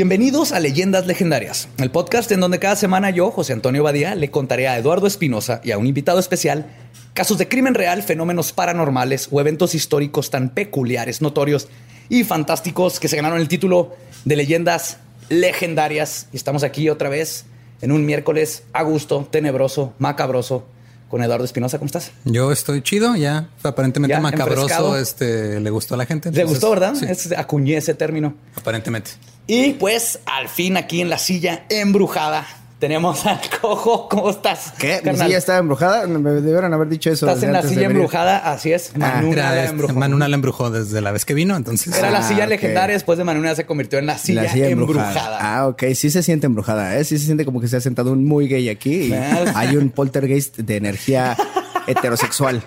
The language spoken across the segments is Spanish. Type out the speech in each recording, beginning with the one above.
Bienvenidos a Leyendas Legendarias, el podcast en donde cada semana yo, José Antonio Badía, le contaré a Eduardo Espinosa y a un invitado especial casos de crimen real, fenómenos paranormales o eventos históricos tan peculiares, notorios y fantásticos que se ganaron el título de Leyendas Legendarias. Y estamos aquí otra vez en un miércoles a gusto, tenebroso, macabroso con Eduardo Espinosa. ¿Cómo estás? Yo estoy chido, ya. Aparentemente macabroso este, le gustó a la gente. ¿Le gustó, verdad? Es, acuñé ese término. Aparentemente. Y pues al fin aquí en la silla embrujada tenemos al cojo. ¿Cómo estás? ¿Qué? ¿Mi silla estaba embrujada? Me deberían haber dicho eso. Estás en la silla embrujada, así es. Ah, Manuna la embrujó. Manuna la embrujó desde la vez que vino, entonces. Era la silla ah, legendaria, después de Manuna se convirtió en la silla, embrujada. Ah, ok. Sí se siente embrujada, ¿eh? Sí se siente como que se ha sentado un muy gay aquí y hay un poltergeist de energía heterosexual.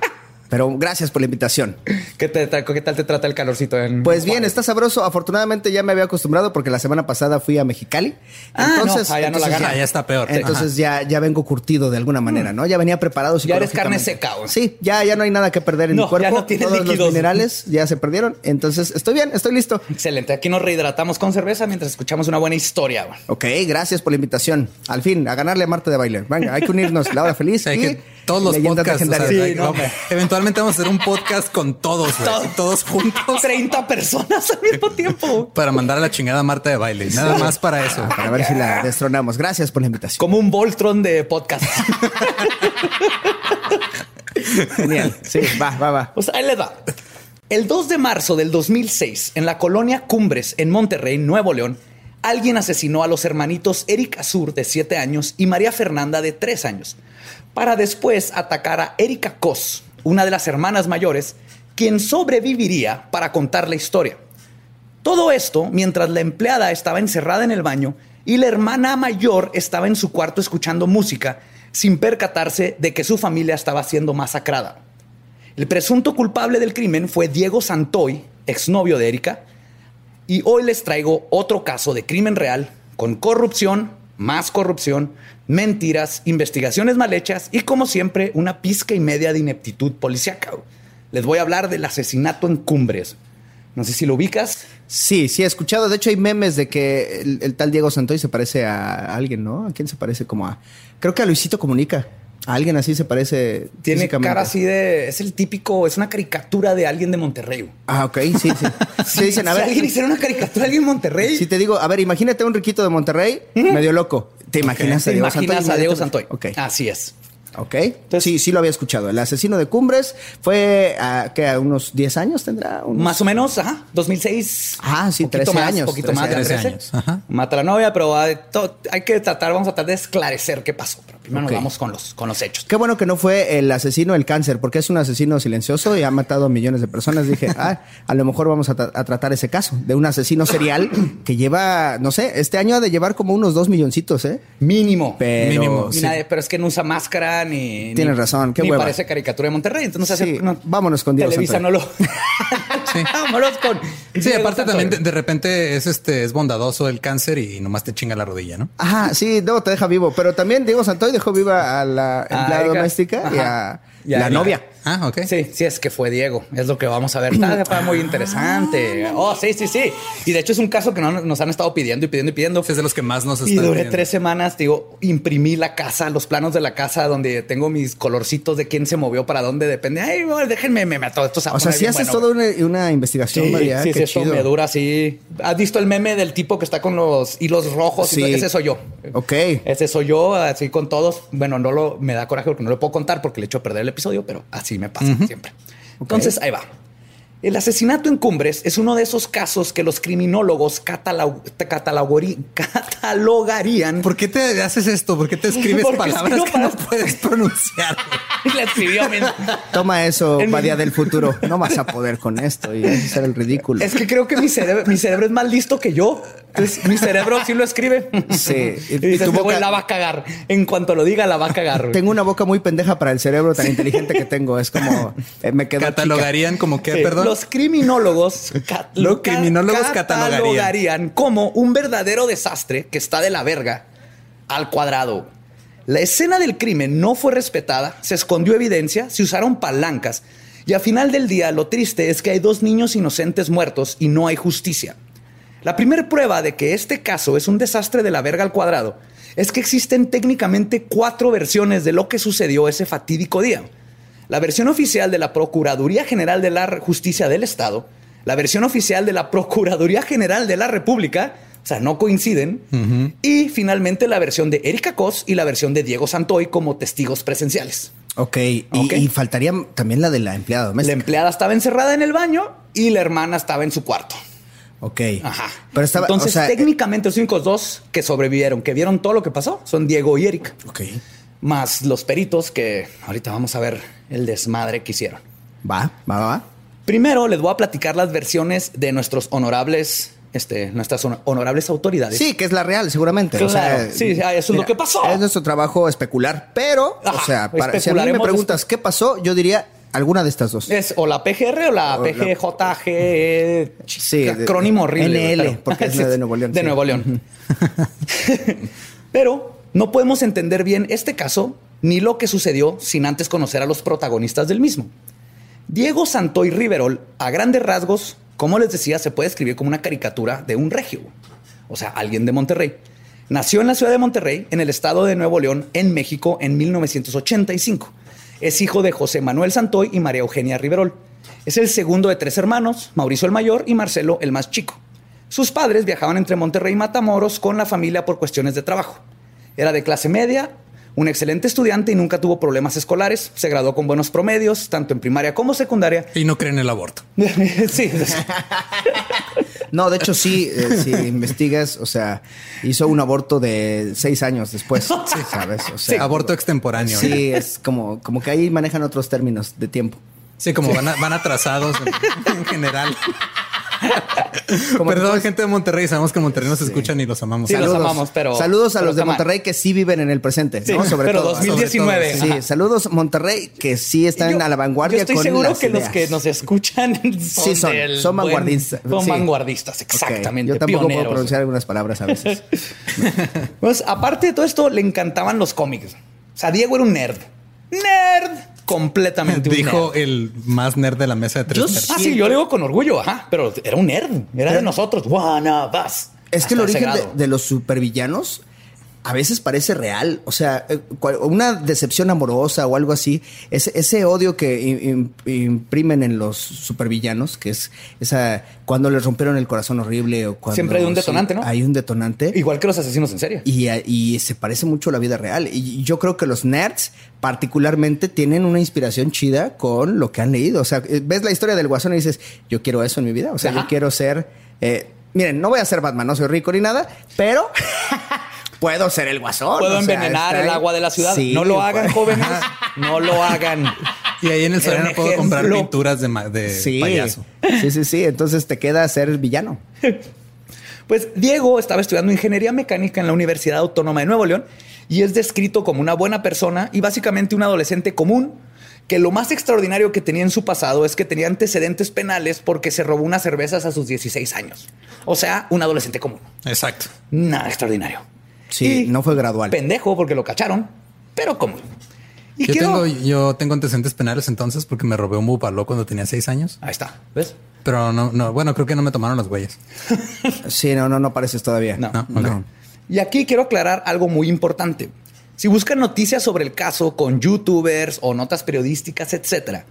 Pero gracias por la invitación. ¿Qué, te, ¿Qué, tal te trata el calorcito? En pues bien, está sabroso. Afortunadamente ya me había acostumbrado porque la semana pasada fui a Mexicali. Ah, entonces, no, ya, no la gana. ya, está peor. Entonces ya, ya vengo curtido de alguna manera, ¿no? Ya venía preparado. Ya eres carne seca. Sí, ya, ya no hay nada que perder en mi cuerpo. Ya no Todos los minerales ya se perdieron. Entonces estoy bien, estoy listo. Excelente. Aquí nos rehidratamos con cerveza mientras escuchamos una buena historia. Ok, gracias por la invitación. Al fin, a ganarle a Marte de baile. Venga, hay que unirnos. La hora feliz. y todos los podcasts. eventualmente vamos a hacer un podcast con todos, todos juntos. 30 personas al mismo tiempo. Para mandar a la chingada a Marta de baile. Nada más para eso. Para ver si la destronamos. Gracias por la invitación. Como un Voltron de podcast. Genial. Sí, va, va, va. Pues ahí le va. El 2 de marzo del 2006, en la colonia Cumbres, en Monterrey, Nuevo León, alguien asesinó a los hermanitos Eric Azur, de 7 años, y María Fernanda, de 3 años para después atacar a Erika Kos, una de las hermanas mayores, quien sobreviviría para contar la historia. Todo esto mientras la empleada estaba encerrada en el baño y la hermana mayor estaba en su cuarto escuchando música sin percatarse de que su familia estaba siendo masacrada. El presunto culpable del crimen fue Diego Santoy, exnovio de Erika, y hoy les traigo otro caso de crimen real con corrupción, más corrupción, mentiras, investigaciones mal hechas y, como siempre, una pizca y media de ineptitud policíaca. Les voy a hablar del asesinato en Cumbres. No sé si lo ubicas. Sí, sí, he escuchado. De hecho, hay memes de que el, tal Diego Santoy se parece a alguien, ¿no? ¿A quién se parece? Como a. Creo que a Luisito Comunica. Alguien así se parece. Tiene cara así de. Es el típico. Es una caricatura de alguien de Monterrey. Ah, ok, sí, sí. Dicen, a ver. alguien hiciera una caricatura de alguien de Monterrey. Sí, te digo, a ver, imagínate a un riquito de Monterrey, medio loco. ¿Te imaginas, a, Diego imaginas a Diego Santoy? Ok. Así es. Ok. Entonces, sí, sí lo había escuchado. El asesino de Cumbres fue a, ¿qué, a unos 10 años tendrá. Más o menos, ajá. 2006. Ah, sí, 13 más, años. poquito más de 13. años. Mata a la novia, pero hay, que tratar, vamos a tratar de esclarecer qué pasó. Pero primero nos vamos con los, con los hechos. Qué bueno que no fue el asesino del cáncer, porque es un asesino silencioso y ha matado a millones de personas. Dije, ah, a lo mejor vamos a, tratar ese caso de un asesino serial que lleva, no sé, este año ha de llevar como unos dos milloncitos, ¿eh? Mínimo. Pero, Mínimo. pero es que no usa máscara ni. Tienes razón, qué ni parece caricatura de Monterrey. Entonces, no vámonos con Dios. Televisa no lo. Vámonos con. Sí, Diego aparte Santoy. también de, de repente es este es bondadoso el cáncer y nomás te chinga la rodilla, ¿no? Ajá, sí, no, te deja vivo. Pero también Diego Santoy dejó viva a la Ah, empleada doméstica y a Y a la novia. Ah, ok. Sí, sí, es que fue Diego. Es lo que vamos a ver. Está, muy interesante. Oh, sí, sí, sí. Y de hecho es un caso que no- nos han estado pidiendo y pidiendo y pidiendo. Es de los que más nos Y están duré pidiendo. tres semanas, digo, imprimí la casa, los planos de la casa donde tengo mis colorcitos de quién se movió para dónde depende. Ay, bueno, déjenme, me meto. Esto se va a O sea, bien haces bueno, toda una, una investigación, Sí, María. sí, sí, chido. me dura así. ¿Has visto el meme del tipo que está con los hilos rojos? Sí. Ese soy yo. Ok. Ese soy yo, así con todos. Bueno, no lo me da coraje porque no lo puedo contar porque le echo a perder el episodio, pero así me pasa siempre. Entonces, ahí va. El asesinato en Cumbres es uno de esos casos que los criminólogos catalogarían. ¿Por qué te haces esto? ¿Por qué te escribes palabras que no puedes pronunciar? La escribió. men. Toma eso, mi- María del futuro. No vas a poder con esto y vas a hacer el ridículo. Es que creo que mi cerebro, mi cerebro es más listo que yo. Entonces, mi cerebro sí lo escribe. Sí. Y, Y- y dices, tu "Este güey boca- la va a cagar. En cuanto lo diga, la va a cagar. güey. Tengo una boca muy pendeja para el cerebro tan inteligente que tengo. Es como eh, me quedo chica. Catalogarían como que, Sí, perdón. Los criminólogos, ca- Los lo ca- criminólogos catalogarían como un verdadero desastre que está de la verga al cuadrado. La escena del crimen no fue respetada, se escondió evidencia, se usaron palancas y al final del día lo triste es que hay dos niños inocentes muertos y no hay justicia. La primera prueba de que este caso es un desastre de la verga al cuadrado es que existen técnicamente cuatro versiones de lo que sucedió ese fatídico día. La versión oficial de la Procuraduría General de la Justicia del Estado, la versión oficial de la Procuraduría General de la República, o sea, no coinciden, y finalmente la versión de Erika Cos y la versión de Diego Santoy como testigos presenciales. Ok, y, Ok. y faltaría también la de la empleada La empleada estaba encerrada en el baño y la hermana estaba en su cuarto. ok. Ajá. Pero estaba, Entonces, o sea, eh, técnicamente los únicos dos que sobrevivieron, que vieron todo lo que pasó, son Diego y Erika. ok. Más los peritos que ahorita vamos a ver el desmadre que hicieron. Va, va, va, va. Primero les voy a platicar las versiones de nuestros honorables, este, nuestras hon- honorables autoridades. Sí, que es la real, seguramente. O sea, Claro, sí, ah, eso es lo que pasó. Es nuestro trabajo especular. Pero, o sea, para- si a mí me preguntas qué pasó, yo diría alguna de estas dos. Es o la PGR o la O la- PGJG. Sí, acrónimo horrible. NL, pero- porque es la de Nuevo León, De sí. Nuevo León. pero no podemos entender bien este caso ni lo que sucedió sin antes conocer a los protagonistas del mismo. Diego Santoy Riverol, a grandes rasgos, como les decía, se puede escribir como una caricatura de un regio, o sea, alguien de Monterrey. Nació en la ciudad de Monterrey, en el estado de Nuevo León, en México, en 1985. Es hijo de José Manuel Santoy y María Eugenia Riverol. Es el segundo de tres hermanos, Mauricio el mayor y Marcelo el más chico. Sus padres viajaban entre Monterrey y Matamoros con la familia por cuestiones de trabajo. Era de clase media, un excelente estudiante y nunca tuvo problemas escolares. Se graduó con buenos promedios, tanto en primaria como secundaria. Y no creen el aborto. sí, No, de hecho, sí, eh, si investigas, o sea, hizo un aborto de seis años después, ¿sabes? O sea, Aborto extemporáneo. Sí, es como, como que ahí manejan otros términos de tiempo. Sí, como Van, a- van atrasados en, en general. Como Perdón, gente de Monterrey. Sabemos que en Monterrey nos escuchan y los amamos. Sí, los amamos, pero- Saludos a pero los de. Monterrey que sí viven en el presente, Sí, ¿no? Sobre pero todo. 2019. Sí, saludos Monterrey que sí están Yo- a la vanguardia Yo estoy con seguro las que los que nos escuchan son, Sí, son- buen- vanguardistas. Son Sí. vanguardistas, exactamente. Yo tampoco puedo pronunciar algunas palabras a veces. Pues, aparte de todo esto, le encantaban los cómics. O sea, Diego era un nerd. ¡Nerd! Completamente un Dijo nerd. el más nerd de la mesa de tres Yo nerds. Ah, sí, yo le digo con orgullo, ajá, pero era un nerd. Era de nosotros. One of us. Es que el origen de los supervillanos a veces parece real. O sea, eh, una decepción amorosa o algo así, ese, ese odio que im- im- imprimen en los supervillanos, que es esa cuando les rompieron el corazón horrible o cuando Siempre hay un sí, detonante, ¿no? Hay un detonante. Igual que los asesinos en serie. Y, a- y se parece mucho a la vida real. Y yo creo que los nerds particularmente tienen una inspiración chida con lo que han leído. O sea, eh, ves la historia del guasón y dices, yo quiero eso en mi vida. O sea, Ajá. yo quiero ser... eh, miren, no voy a ser Batman, no soy rico ni nada, pero puedo ser el guasón. Puedo o sea, envenenar el agua de la ciudad. Sí, no lo hagan, jóvenes. No lo hagan. Y ahí en el Soriana puedo comprar pinturas de, ma- de Sí, payaso. sí, sí, sí. Entonces te queda ser villano. Pues Diego estaba estudiando ingeniería mecánica en la Universidad Autónoma de Nuevo León y es descrito como una buena persona y básicamente un adolescente común que lo más extraordinario que tenía en su pasado es que tenía antecedentes penales porque se robó unas cervezas a sus 16 años. O sea, un adolescente común. Exacto. Nada extraordinario. Sí, Y no fue gradual. Pendejo porque lo cacharon, pero común. Y Yo, tengo, yo tengo antecedentes penales entonces porque me robé un bupaló cuando tenía seis años. Ahí está, ¿ves? Pero no, no, bueno, creo que no me tomaron las huellas. Sí, no, no, no pareces todavía. No, No, ok. Y aquí quiero aclarar algo muy importante. Si buscan noticias sobre el caso con youtubers o notas periodísticas, etcétera,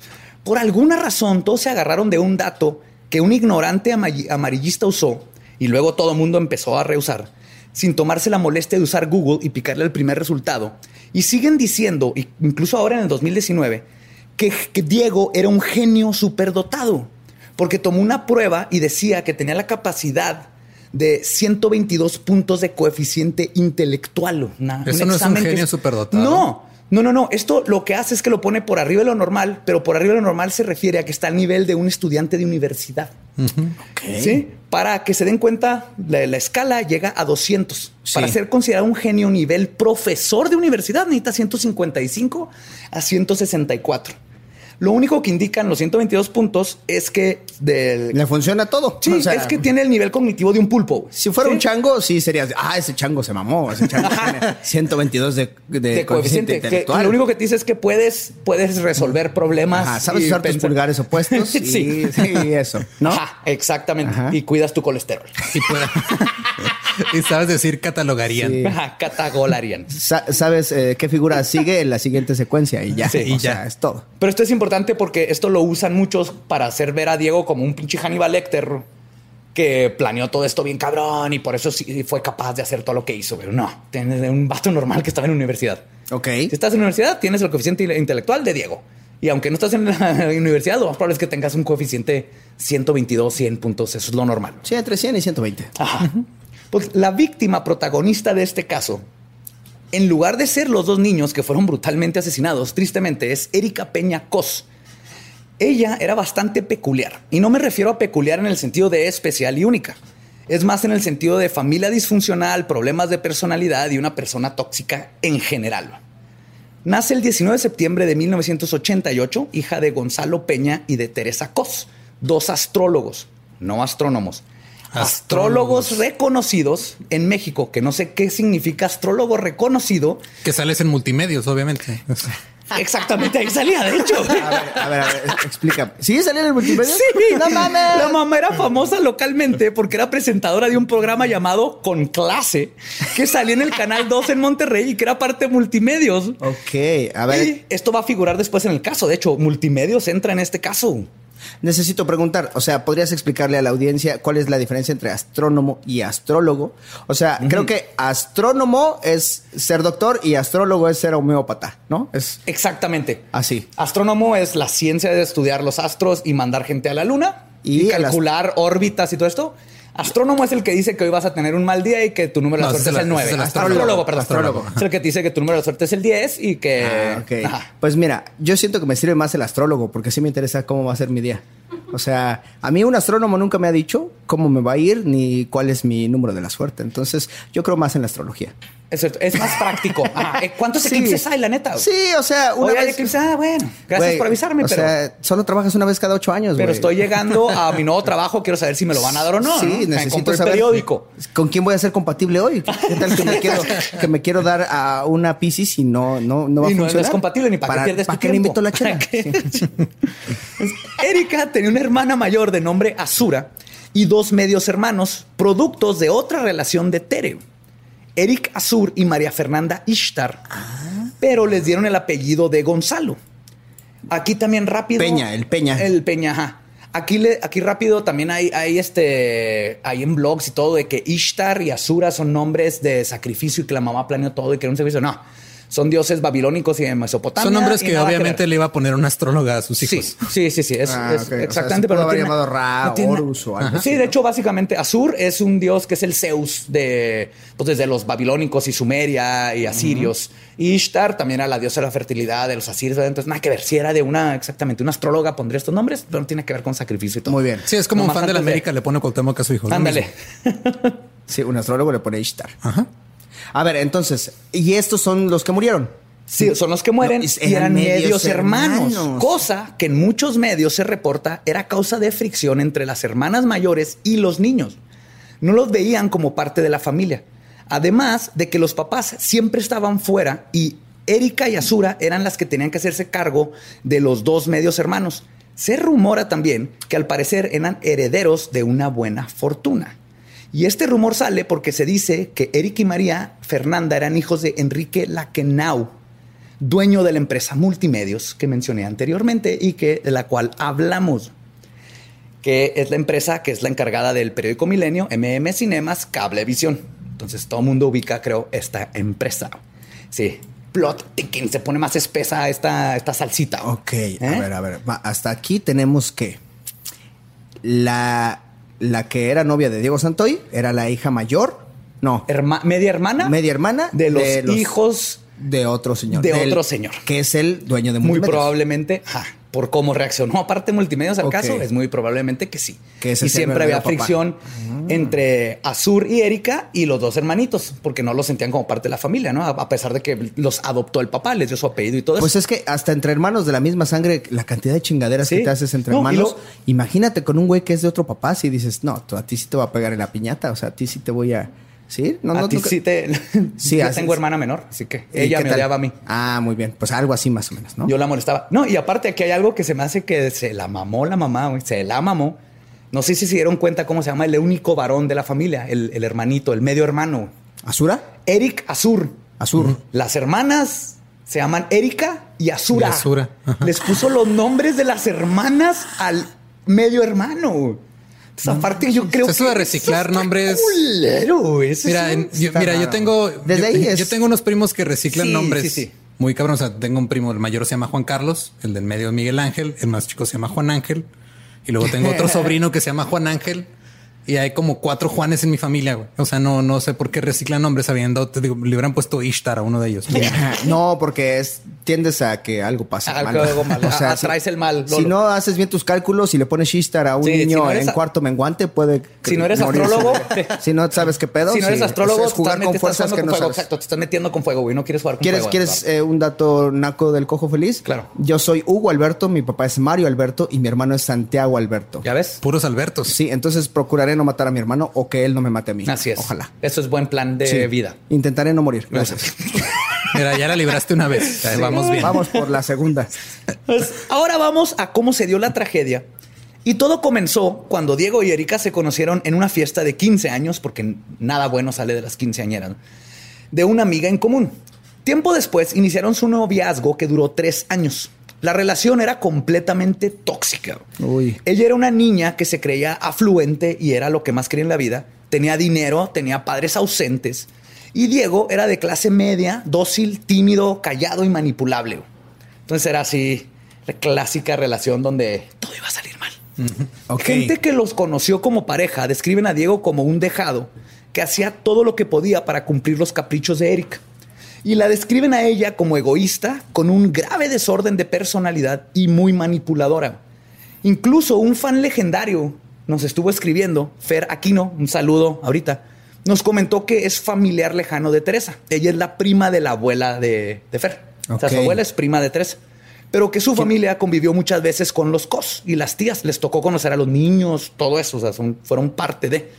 por alguna razón todos se agarraron de un dato que un ignorante ama- amarillista usó y luego todo el mundo empezó a reusar sin tomarse la molestia de usar Google y picarle el primer resultado. Y siguen diciendo, incluso ahora en el 2019, que, que Diego era un genio superdotado porque tomó una prueba y decía que tenía la capacidad de 122 puntos de coeficiente intelectual. Una- Eso no es un genio superdotado. No, no, no, no. Esto lo que hace es que lo pone por arriba de lo normal, pero por arriba de lo normal se refiere a que está al nivel de un estudiante de universidad. ¿Sí? Para que se den cuenta, la, la escala llega a 200. Sí. Para ser considerado un genio nivel profesor de universidad, necesita 155 a 164. Lo único que indican los 122 puntos es que del, Le funciona todo. Sí, O sea, es que tiene el nivel cognitivo de un pulpo. Si fuera ¿Sí? un chango, sí serías, ah, ese chango se mamó, ese chango tiene 122 de, de, de coeficiente. intelectual. lo único que te dice es que puedes, puedes resolver problemas. Ajá, sabes y usar tus pulgares opuestos y, sí. sí, eso, ¿no? Ajá, exactamente. Ajá. Y cuidas tu colesterol. Y, pueda- y sabes decir catalogarían. Sí. Ajá, catagolarian. Sa- sabes eh, qué figura sigue en la siguiente secuencia y ya, Sí, o y ya. sea, es todo. Pero esto es importante porque esto lo usan muchos para hacer ver a Diego como un pinche Hannibal Lecter que planeó todo esto bien cabrón y por eso sí fue capaz de hacer todo lo que hizo. Pero no, tiene un vato normal que estaba en la universidad. Ok. Si estás en la universidad, tienes el coeficiente intelectual de Diego. Y aunque no estás en la universidad, lo más probable es que tengas un coeficiente 122, 100 puntos. Eso es lo normal. Sí, entre 100 y 120. Ajá. Pues la víctima protagonista de este caso, en lugar de ser los dos niños que fueron brutalmente asesinados, tristemente es Erika Peña Cos. Ella era bastante peculiar. Y no me refiero a peculiar en el sentido de especial y única. Es más en el sentido de familia disfuncional, problemas de personalidad y una persona tóxica en general. Nace el 19 de septiembre de 1988, hija de Gonzalo Peña y de Teresa Cos, dos astrólogos, no astrónomos. Astrólogos reconocidos en México, que no sé qué significa astrólogo reconocido. Que sales en multimedios, obviamente. Exactamente ahí salía, de hecho. A ver, a ver, a ver, explica. ¿Sigue saliendo en el multimedia? Sí, no mames. La mamá era famosa localmente porque era presentadora de un programa llamado Con Clase, que salía en el canal 2 en Monterrey y que era parte de multimedios. Ok, a ver, Y esto va a figurar después en el caso. De hecho, multimedios entra en este caso. Necesito preguntar, o sea, ¿podrías explicarle a la audiencia cuál es la diferencia entre astrónomo y astrólogo? O sea, creo que astrónomo es ser doctor y astrólogo es ser homeópata, ¿no? Es Exactamente. así. Astrónomo es la ciencia de estudiar los astros y mandar gente a la luna y, Y calcular órbitas y todo esto. Astrónomo es el que dice que hoy vas a tener un mal día y que tu número de No, la ese suerte es es el el- 9. ese es el astrólogo, astrólogo. perdón. Astrólogo. Es el que te dice que tu número de suerte es el 10 y que... Ah, ok. Ajá. Pues mira, yo siento que me sirve más el astrólogo porque sí me interesa cómo va a ser mi día. O sea, a mí un astrónomo nunca me ha dicho cómo me va a ir ni cuál es mi número de la suerte. Entonces, yo creo más en la astrología. Es, cierto, es más práctico. Eh, ¿Cuántos Sí. eclipses hay, la neta? Sí, o sea, una Oye, vez... eclipses. Ah, bueno. Gracias por avisarme, o pero... sea, solo trabajas una vez cada ocho años, pero estoy llegando a mi nuevo trabajo. Quiero saber si me lo van a dar o no. Sí, ¿no? Necesito el saber periódico. con quién voy a ser compatible hoy. ¿Qué tal que me quiero, que me quiero dar a una Pisces y no, no, no va y a no, no funcionar? es compatible ni para, qué pierdes ¿para tu qué le tiempo. invito la chela? ¿Para? Sí. Erika tenía una hermana mayor de nombre Azura y dos medios hermanos, productos de otra relación de Tere. Eric Azur y María Fernanda Ishtar, pero les dieron el apellido de Gonzalo. Aquí también rápido. Peña, el Peña. El Peña, ajá. Aquí, le, aquí rápido también hay, hay este, hay en blogs y todo de que Ishtar y Azura son nombres de sacrificio y que la mamá planeó todo y que era un servicio. No, son dioses babilónicos y de Mesopotamia. Son nombres que obviamente le iba a poner una astróloga a sus hijos. sí, sí, sí. Es, Ah, es ok. O sea, exactamente. se pudo no tiene- llamado Ra, no tiene- Horus o algo Sí, de hecho, básicamente Azur es un dios que es el Zeus de, pues desde los babilónicos y Sumeria y asirios. Y Ishtar también era la diosa de la fertilidad de los asirios. Entonces, nada que ver. Si era de una, exactamente, una astróloga pondría estos nombres, pero no tiene que ver con sacrificio y todo. Muy bien. Sí, es como un fan de la de- América le pone Cuauhtémoc a su hijo. Ándale. Sí, un astrólogo le pone Ishtar. Ajá. A ver, entonces, ¿y estos son los que murieron? Sí, son los que mueren No, y eran eran medios, medios hermanos, hermanos. cosa que en muchos medios se reporta era causa de fricción entre las hermanas mayores y los niños. No los veían como parte de la familia. Además de que los papás siempre estaban fuera y Erika y Azura eran las que tenían que hacerse cargo de los dos medios hermanos. Se rumora también que al parecer eran herederos de una buena fortuna. Y este rumor sale porque se dice que Eric y María Fernanda eran hijos de Enrique Laquenau, dueño de la empresa Multimedios que mencioné anteriormente y que de la cual hablamos, que es la empresa que es la encargada del periódico Milenio, MM Cinemas, Cablevisión. Entonces todo el mundo ubica, creo, esta empresa. Sí, plot ticking, se pone más espesa esta, esta salsita. Ok, ¿Eh? a ver, a ver. hasta aquí tenemos que la, la que era novia de Diego Santoy era la hija mayor. No, Herma- media hermana. media hermana de los, hijos de otro señor. de del- otro señor. Que es el dueño de muy probablemente, por cómo reaccionó aparte multimedios al caso, es muy probablemente que sí. Que ese y siempre había papá. fricción entre Azur y Erika y los dos hermanitos, porque no los sentían como parte de la familia, ¿no? A pesar de que los adoptó el papá, les dio su apellido y todo Pues eso. es que hasta entre hermanos de la misma sangre, la cantidad de chingaderas Sí. que te haces entre No, hermanos. lo- Imagínate con un güey que es de otro papá, si dices, no, tú- a ti sí te va a pegar en la piñata, o sea, a ti sí te voy a. ¿Sí? No, a no, ti nunca- sí te... Sí, yo tengo hermana menor, así que ¿Y ella me tal? odiaba a mí. Ah, muy bien. Pues algo así más o menos, ¿no? Yo la molestaba. No, y aparte aquí hay algo que se me hace que se la mamó la mamá, güey. Se la mamó. No sé si se dieron cuenta cómo se llama el único varón de la familia, el, el hermanito, el medio hermano. ¿Azura? Eric Azur. Azur. Las hermanas se llaman Erika y Azura. Y Azura. Les puso los nombres de las hermanas al medio hermano. Entonces, aparte, yo creo Eso que de reciclar nombres- culero. Eso Mira, en- yo, mira, yo tengo. Desde yo, ahí es- yo tengo unos primos que reciclan Sí, nombres sí, sí. muy cabrón. O sea, tengo un primo, el mayor se llama Juan Carlos, el del medio Miguel Ángel, el más chico se llama Juan Ángel. Y luego tengo otro sobrino que se llama Juan Ángel. Y hay como cuatro Juanes en mi familia, güey. O sea, no, no sé por qué reciclan nombres habiendo, te digo, le hubieran puesto Ishtar a uno de ellos. No, porque es tiendes a que algo pase Algo- mal. algo mal. Ah, atraes el mal, Si no haces bien tus cálculos y le pones Ishtar a un Sí, si niño no en a- cuarto menguante, puede. Si no eres morirse. astrólogo, si no sabes qué pedo. si no eres sí, astrólogo, es, jugar con fuerzas que con no fuego. sabes. Exacto, te estás metiendo con fuego, güey. No quieres jugar con ¿Quieres, fuego. ¿quieres eh, un dato naco del cojo feliz? Claro. Yo soy Hugo Alberto, mi papá es Mario Alberto y mi hermano es Santiago Alberto. ¿Ya ves? Puros Albertos. Sí, entonces procuraré no matar a mi hermano o que él no me mate a mí. Así es. Ojalá. Eso es buen plan de Sí. vida. Intentaré no morir. Gracias. Mira, ya la libraste una vez. Vamos bien. Vamos por la segunda. Pues, ahora vamos a cómo se dio la tragedia. Y todo comenzó cuando Diego y Erika se conocieron en una fiesta de 15 años, porque nada bueno sale de las quinceañeras, de una amiga en común. Tiempo después iniciaron su noviazgo que duró tres años. La relación era completamente tóxica. Uy. Ella era una niña que se creía afluente y era lo que más quería en la vida. Tenía dinero, tenía padres ausentes. Y Diego era de clase media, dócil, tímido, callado y manipulable. Entonces era así, la clásica relación donde todo iba a salir mal. Gente que los conoció como pareja describen a Diego como un dejado que hacía todo lo que podía para cumplir los caprichos de Erika. Y la describen a ella como egoísta, con un grave desorden de personalidad y muy manipuladora. Incluso un fan legendario nos estuvo escribiendo, Fer Aquino, un saludo ahorita, nos comentó que es familiar lejano de Teresa. Ella es la prima de la abuela de, de Fer. O sea, su abuela es prima de Teresa. Pero que su familia convivió muchas veces con los cos y las tías. Les tocó conocer a los niños, todo eso. O sea, son- fueron parte de.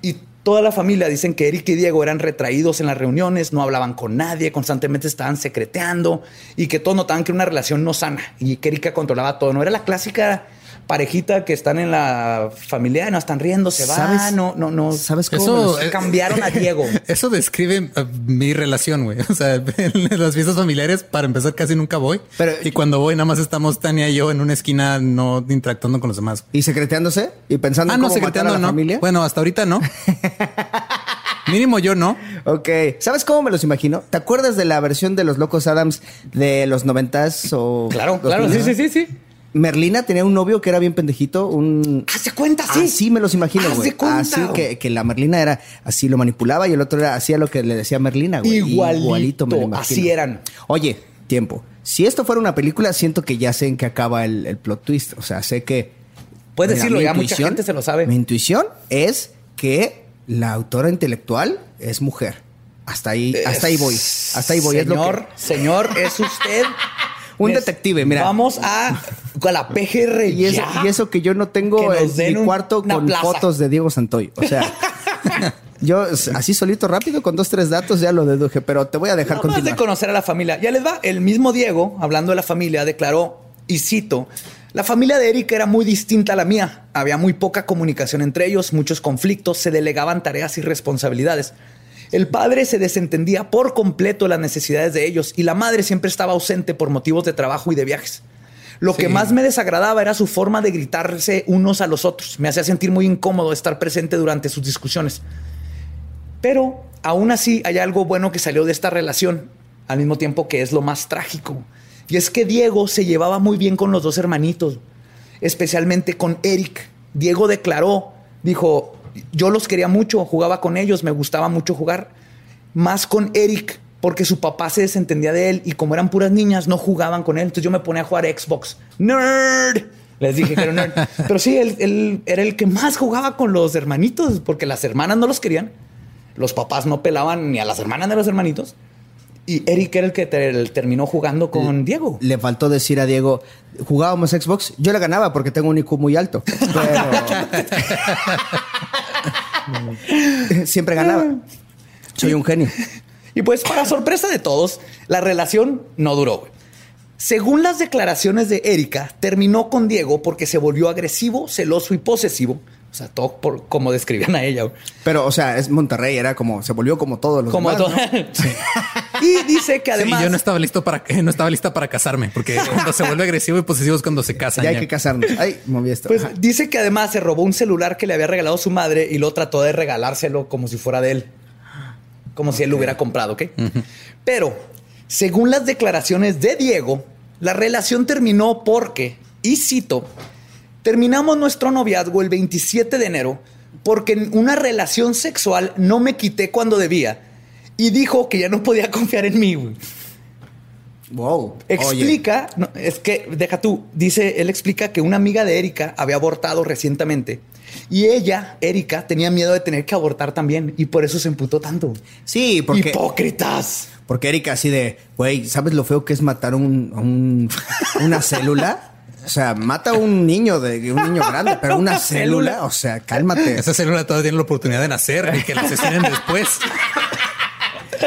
Y toda la familia dicen que Eric y Diego eran retraídos en las reuniones, no hablaban con nadie, constantemente estaban secreteando y que todos notaban que era una relación no sana y que Erika controlaba todo. No era la clásica parejita que están en la familia, no están riendo, se van, ¿Sabes? no, no, no. ¿Sabes cómo? Eso, me los- cambiaron a Diego. Eso describe eh, mi relación, güey. O sea, en las fiestas familiares, para empezar, casi nunca voy. Pero- y cuando voy, nada más estamos Tania y yo en una esquina, no interactuando con los demás. ¿Y secreteándose? ¿Y pensando Ah, en no, cómo matar a secreteando, la no. familia? Bueno, hasta ahorita no. Mínimo yo no. Ok. ¿Sabes cómo me los imagino? ¿Te acuerdas de la versión de los Locos Adams de los noventas o... Claro, claro, sí, sí, sí, sí. Merlina tenía un novio que era bien pendejito, un... Haz de cuenta, sí. Así me los imagino, güey. cuenta, Así que, que la Merlina era así, lo manipulaba y el otro era hacía lo que le decía Merlina, güey. Igualito, me lo imagino. así eran. Oye, tiempo. Si esto fuera una película, siento que ya sé en qué acaba el, el plot twist. O sea, sé que. Puedes Mira, decirlo, ya mucha gente se lo sabe. Mi intuición es que la autora intelectual es mujer. Hasta ahí, hasta ahí voy. Hasta ahí voy. es lo Señor, señor, es usted. Un detective, mira. Vamos a, a la PGR. Y eso, ya. y eso que yo no tengo en mi cuarto con plaza. fotos de Diego Santoy. O sea, yo así solito rápido con dos, tres datos ya lo deduje, pero te voy a dejar Nada más de conocer a la familia. Ya les va. El mismo Diego, hablando de la familia, declaró, y cito, la familia de Erika era muy distinta a la mía. Había muy poca comunicación entre ellos, muchos conflictos, se delegaban tareas y responsabilidades. El padre se desentendía por completo de las necesidades de ellos y la madre siempre estaba ausente por motivos de trabajo y de viajes. Lo que más me desagradaba era su forma de gritarse unos a los otros. Me hacía sentir muy incómodo estar presente durante sus discusiones. Pero aún así hay algo bueno que salió de esta relación, al mismo tiempo que es lo más trágico. Y es que Diego se llevaba muy bien con los dos hermanitos, especialmente con Eric. Diego declaró, dijo, yo los quería mucho, jugaba con ellos, me gustaba mucho jugar, más con Eric, porque su papá se desentendía de él y como eran puras niñas, no jugaban con él. Entonces yo me ponía a jugar Xbox. ¡Nerd! Les dije que era nerd. Pero sí, él, él era el que más jugaba con los hermanitos, porque las hermanas no los querían. Los papás no pelaban ni a las hermanas ni a los hermanitos. Y Eric era el que ter- terminó jugando con Diego. Le faltó decir a Diego, jugábamos Xbox, yo le ganaba porque tengo un IQ muy alto. Pero siempre ganaba. Soy un genio. Y pues, para sorpresa de todos, la relación no duró. güey. Según las declaraciones de Erika, terminó con Diego porque se volvió agresivo, celoso y posesivo. O sea, todo por como describían a ella. Pero, o sea, es Monterrey, era como, se volvió como todos los Como demás, todo. ¿no? y dice que Sí, además. yo no estaba listo para no estaba lista para casarme, porque cuando se vuelve agresivo y posesivo es cuando se casan. Ya hay ya. que casarnos. Ay, moví esto. Pues Ajá. dice que además se robó un celular que le había regalado su madre y lo trató de regalárselo como si fuera de él. Como si él lo hubiera comprado, ¿ok? Pero, según las declaraciones de Diego, la relación terminó porque, y cito, terminamos nuestro noviazgo el 27 de enero porque en una relación sexual no me quité cuando debía y dijo que ya no podía confiar en mí. güey. Wow. Explica, no, es que deja tú, dice, él explica que una amiga de Erika había abortado recientemente y ella, Erika, tenía miedo de tener que abortar también y por eso se emputó tanto. Sí, porque, Hipócritas. porque Erika así de, güey, ¿sabes lo feo que es matar un, a un- una célula? O sea, mata a un niño de un niño grande, pero una célula, o sea, cálmate. Esa célula todavía tiene la oportunidad de nacer y que la asesinen después.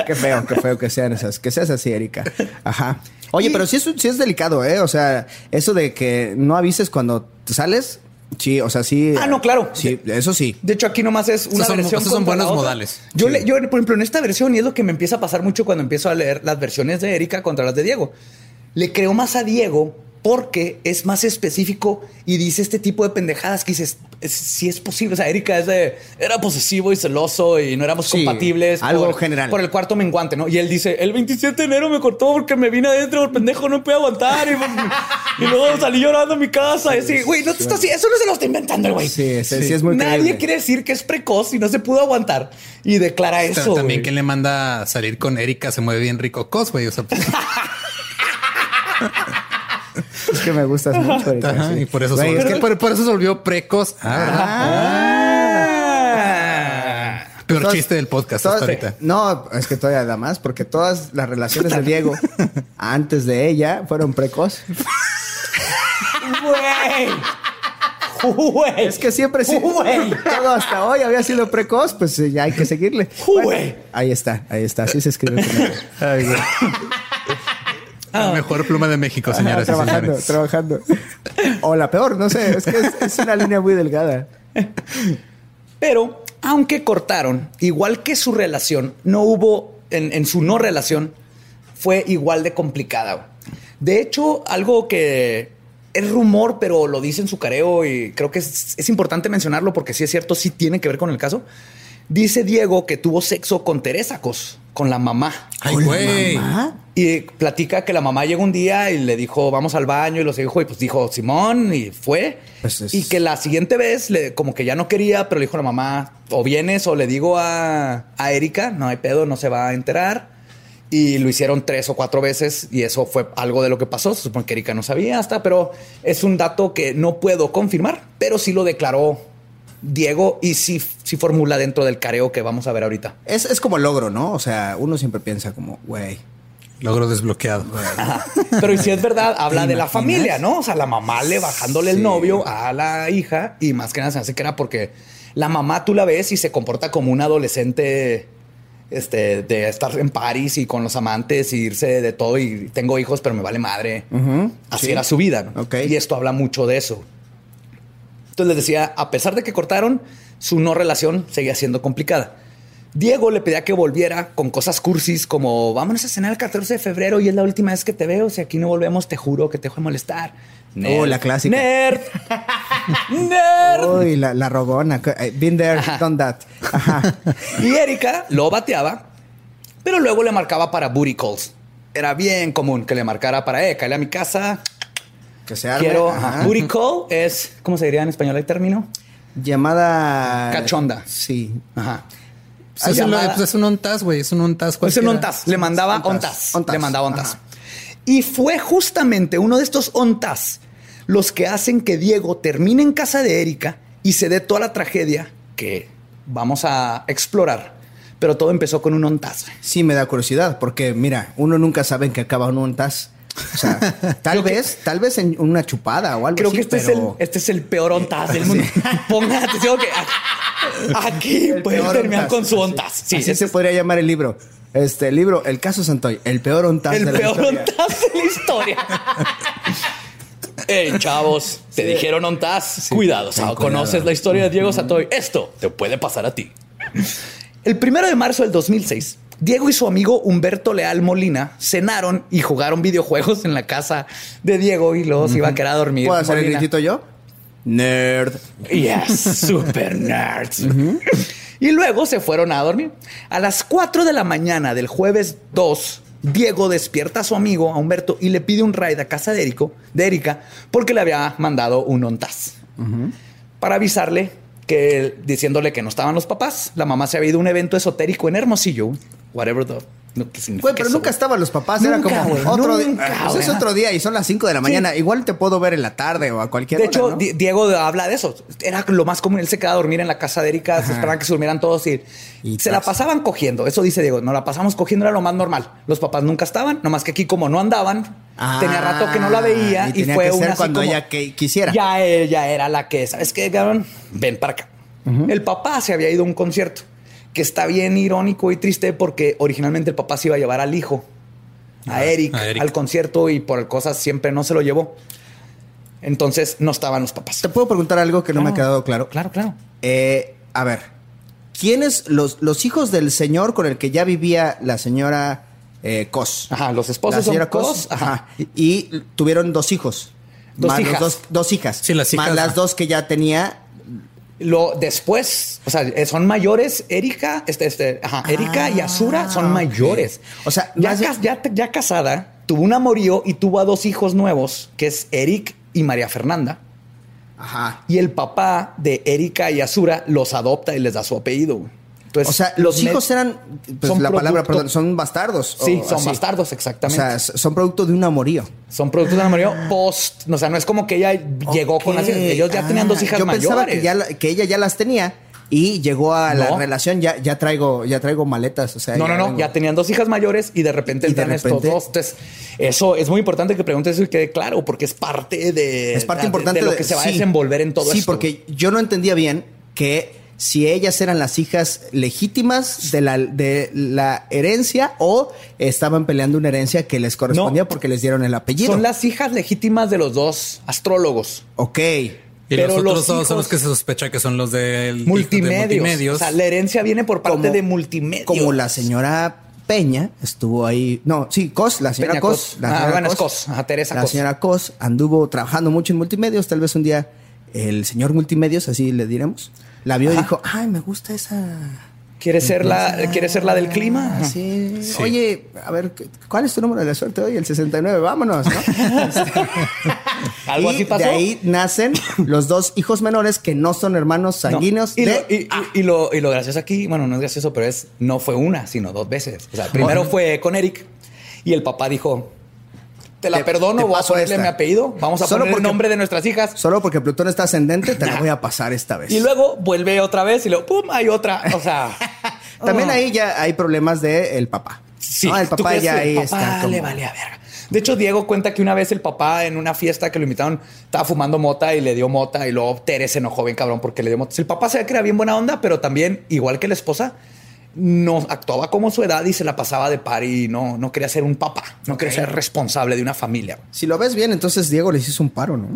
Qué feo, qué feo que sean esas, que seas así, Erika. Ajá. Oye, pero sí es, sí es delicado, ¿eh? O sea, eso de que no avises cuando te sales, sí, o sea, sí. Ah, no, claro. Sí, eso sí. De hecho, aquí nomás es una son- versión. esos son buenos modales. Yo, Sí. le- yo, por ejemplo, en esta versión, y es lo que me empieza a pasar mucho cuando empiezo a leer las versiones de Erika contra las de Diego, le creo más a Diego porque es más específico y dice este tipo de pendejadas que dices, es- si es posible. O sea, Erika es de, era posesivo y celoso y no éramos Sí, compatibles. algo por, general. Por el cuarto menguante, ¿no? Y él dice, el 27 de enero me cortó porque me vine adentro, el pendejo no puede aguantar. Y, y luego salí llorando a mi casa. y así, güey, no te estás, eso no se lo está inventando el güey. Sí, sí, sí es muy Nadie creíble. quiere decir que es precoz y no se pudo aguantar. Y declara eso. También quien le manda a salir con Erika se mueve bien rico cos, güey. O sea, pues, Es que me gustas mucho, Erika. ajá, sí. y por eso, Güey, se, es es que- que por, por eso se volvió precoz. Ah. Ah. Peor todas- chiste del podcast todas- hasta ahorita. No, es que todavía da más, porque todas las relaciones de Diego antes de ella fueron precoz. Güey. Güey. Es que siempre sí. Güey. Todo hasta hoy había sido precoz, pues ya hay que seguirle. Güey. ahí está, ahí está. Así se escribe. Ay, güey. La mejor pluma de México, Ajá, señoras y trabajando, señores. trabajando. O la peor, no sé. Es que es, es una línea muy delgada. Pero, aunque cortaron, igual que su relación, no hubo, en, en su no relación, fue igual de complicada. De hecho, algo que es rumor, pero lo dice en su careo y creo que es, es importante mencionarlo porque sí es cierto, sí tiene que ver con el caso. Dice Diego que tuvo sexo con Teresa Cos, con la mamá. Ay, güey. Y platica que la mamá llegó un día y le dijo, vamos al baño, y los dijo, y pues dijo Simón, y fue. Pues es- Y que la siguiente vez, le, como que ya no quería, pero le dijo a la mamá, o vienes o le digo a, a Erika, no hay pedo, no se va a enterar. Y lo hicieron tres o cuatro veces y eso fue algo de lo que pasó. Se supone que Erika no sabía hasta, pero es un dato que no puedo confirmar, pero sí lo declaró Diego y sí, sí formula dentro del careo que vamos a ver ahorita. Es, es como logro, ¿no? O sea, uno siempre piensa como, güey. Logro desbloqueado. Ajá. Pero y si es verdad, habla ¿Te de la familia, ¿no? O sea, la mamá le bajándole el novio a la hija y más que nada se hace que era porque la mamá tú la ves y se comporta como un adolescente este, de estar en París y con los amantes y irse de todo y tengo hijos, pero me vale madre. Así sí. era su vida. ¿no? Ok. Y esto habla mucho de eso. Entonces les decía, a pesar de que cortaron, su no relación seguía siendo complicada. Diego le pedía que volviera con cosas cursis como vámonos a cenar el 14 de febrero y es la última vez que te veo. Si aquí no volvemos, te juro que te dejo de molestar. Oh, la clásica. Nerd. Nerd. Uy, la, la rogona. Eh, Been there, done that. Ajá. Y Erika lo bateaba, pero luego le marcaba para booty calls. Era bien común que le marcara para, eh, cállate a mi casa. Que se arme. Quiero. Ajá. ajá. Booty call es, ¿cómo se diría en español el término? Llamada. Cachonda. Sí. Ajá. Pues es, llamada- un- pues es un ontas, güey. Es un ontas. Es un ontas. Le mandaba Ontas. ontas. Ontas. Le mandaba ontas. Ajá. Y fue justamente uno de estos ontas los que hacen que Diego termine en casa de Erika y se dé toda la tragedia que vamos a explorar. Pero todo empezó con un ontas. Sí, me da curiosidad, porque mira, uno nunca sabe en qué acaba un ontas. O sea, tal vez, tal vez en una chupada o algo Creo así. que este, es el, este es el peor ontas del mundo. Pongan atención que aquí El pueden peor terminar ontas. con su ontas. Sí, Así ese se podría llamar el libro. Este el libro, El caso Santoy, el peor ontas El de la peor historia. ontas de la historia. Ey, chavos, te dijeron ontas. Cuidado, Sao, cuidado. conoces la historia de Diego Santoy. Esto te puede pasar a ti. El primero de marzo del 2006, Diego y su amigo Humberto Leal Molina cenaron y jugaron videojuegos en la casa de Diego y luego se iba a quedar a dormir. ¿Puedo hacer el gritito yo? Nerd. Yes, super nerds. Y luego se fueron a dormir. A las 4 de la mañana del jueves 2, Diego despierta a su amigo, a Humberto, y le pide un ride a casa de, Erico, de Erika porque le había mandado un ontaz. Para avisarle que, diciéndole que no estaban los papás, la mamá se había ido a un evento esotérico en Hermosillo, whatever the, no, ¿qué significa Güey, pero eso, nunca güey? estaban los papás, era como güey, otro día. Pues es otro día y son las 5 de la mañana. Igual te puedo ver en la tarde o a cualquier De hora, hecho, Diego habla de eso. Era lo más común. Él se quedaba a dormir en la casa de Erika, se esperaban que se durmieran todos y, Y se la pasaban cogiendo. Eso dice Diego. No la pasamos cogiendo, era lo más normal. Los papás nunca estaban, nomás que aquí, como no andaban, Ah, tenía rato que no la veía y fue que ser una así cuando como, ella que- quisiera. Ya ella era la que, ¿sabes qué, cabrón? Ven para acá. El papá se había ido a un concierto que está bien irónico y triste porque originalmente el papá se iba a llevar al hijo, a Eric, a Eric. al concierto y por cosas siempre no se lo llevó. Entonces no estaban los papás. ¿Te puedo preguntar algo que no me ha quedado claro? Claro, claro. Eh, a ver, ¿quiénes los, los hijos del señor con el que ya vivía la señora eh, Cos? Ajá, los La esposos son señora Cos. Ajá. Ajá. Y tuvieron dos hijos. Dos Más los hijas. Dos, dos hijas. Sí, las Más hijas, las ajá. dos que ya tenía. Lo después, o sea, eh, son mayores. Erika, este, este, ajá, Erika y Azura son Ah, mayores. O sea, ya, ya, ya casada, tuvo un amorío y tuvo a dos hijos nuevos, que es Eric y María Fernanda. Ajá. Y el papá de Erika y Azura los adopta y les da su apellido. Entonces, O sea, los hijos eran, pues son la palabra, producto- perdón, son bastardos. Sí, o son así. bastardos, O exactamente. sea, s- son producto de un amorío. son productos de amorío post. O sea, no es como que ella llegó con las Ok. Ellos ya tenían dos Ah, hijas Yo mayores. pensaba que, ya que ella ya las tenía y llegó a la relación, ya, ya traigo, ya traigo maletas. O sea, No, no, no, ya tenían dos hijas mayores y de repente entran estos dos. Entonces, eso es muy importante que preguntes eso y quede claro, porque es parte de, Es parte de- importante de lo que se va sí. a desenvolver en todo Sí, esto. porque yo no entendía bien que si ellas eran las hijas legítimas de la, de la herencia o estaban peleando una herencia que les correspondía No. porque les dieron el apellido. son las hijas legítimas de los dos astrólogos. Ok. Y Pero los otros los dos son los que se sospecha que son los del de Multimedios. multimedios. O sea, la herencia viene por parte Como- de multimedios. Como la señora Peña estuvo ahí. No, sí, Cos, la señora Peña Cos. Cos. La Ah, señora bueno, Cos. Ajá, Teresa la Cos. señora Cos anduvo trabajando mucho en multimedios. Tal vez un día el señor multimedios, así le diremos, la vio y dijo, ay, me gusta esa... ¿Quiere ser la, ¿quiere ser la del clima? Ah, Sí. Oye, a ver, ¿cuál es tu número de la suerte hoy? El 69, vámonos, ¿no? Algo y así pasó. De ahí nacen los dos hijos menores que no son hermanos No. sanguíneos Y, de... lo, y- y- y lo, y lo gracioso aquí, bueno, no es gracioso, pero es no fue una, sino dos veces. O sea, primero fue con Eric y el papá dijo: Te la Te- perdono, te voy a ponerle esta. mi apellido. Vamos a Solo poner el nombre de nuestras hijas. Solo porque Plutón está ascendente, te la voy a pasar esta vez. Y luego vuelve otra vez y luego, ¡pum! Hay otra. O sea. También oh. ahí ya hay problemas de el papá. Sí, No, el ¿tú papá ya ahí papá está como... le vale a verga. De hecho, Diego cuenta que una vez el papá en una fiesta que lo invitaron estaba fumando mota y le dio mota y luego Tere se enojó bien cabrón porque le dio mota. El papá se ve que era bien buena onda, pero también, igual que la esposa, no actuaba como su edad y se la pasaba de par y no, no quería ser un papá, no quería ser responsable de una familia. Si lo ves bien, entonces Diego les hizo un paro, ¿no?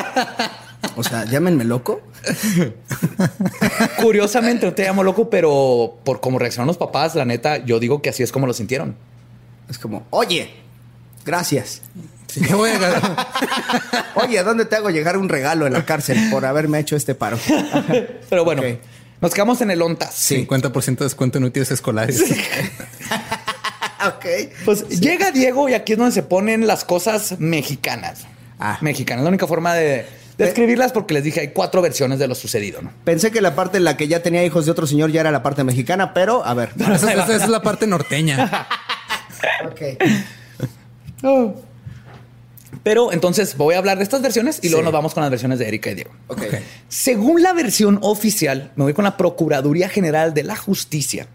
o sea, llámenme loco. Curiosamente, no te llamo loco, pero por cómo reaccionaron los papás, la neta, yo digo que así es como lo sintieron. Es como, oye, gracias. Sí, yo voy a- Oye, ¿a dónde te hago llegar un regalo en la cárcel por haberme hecho este paro? Pero bueno. Nos quedamos en el ONTAS. 50% de descuento en útiles escolares. ok. Pues llega Diego y aquí es donde se ponen las cosas mexicanas. Ah. Mexicanas. La única forma de describirlas porque les dije hay cuatro versiones de lo sucedido, ¿no? Pensé que la parte en la que ya tenía hijos de otro señor ya era la parte mexicana, pero a ver. Esa, esa- esa es la parte norteña. ok. Pero entonces voy a hablar de estas versiones y luego nos vamos con las versiones de Erika y Diego. Ok. Ok. Según la versión oficial, me voy con la Procuraduría General de la Justicia.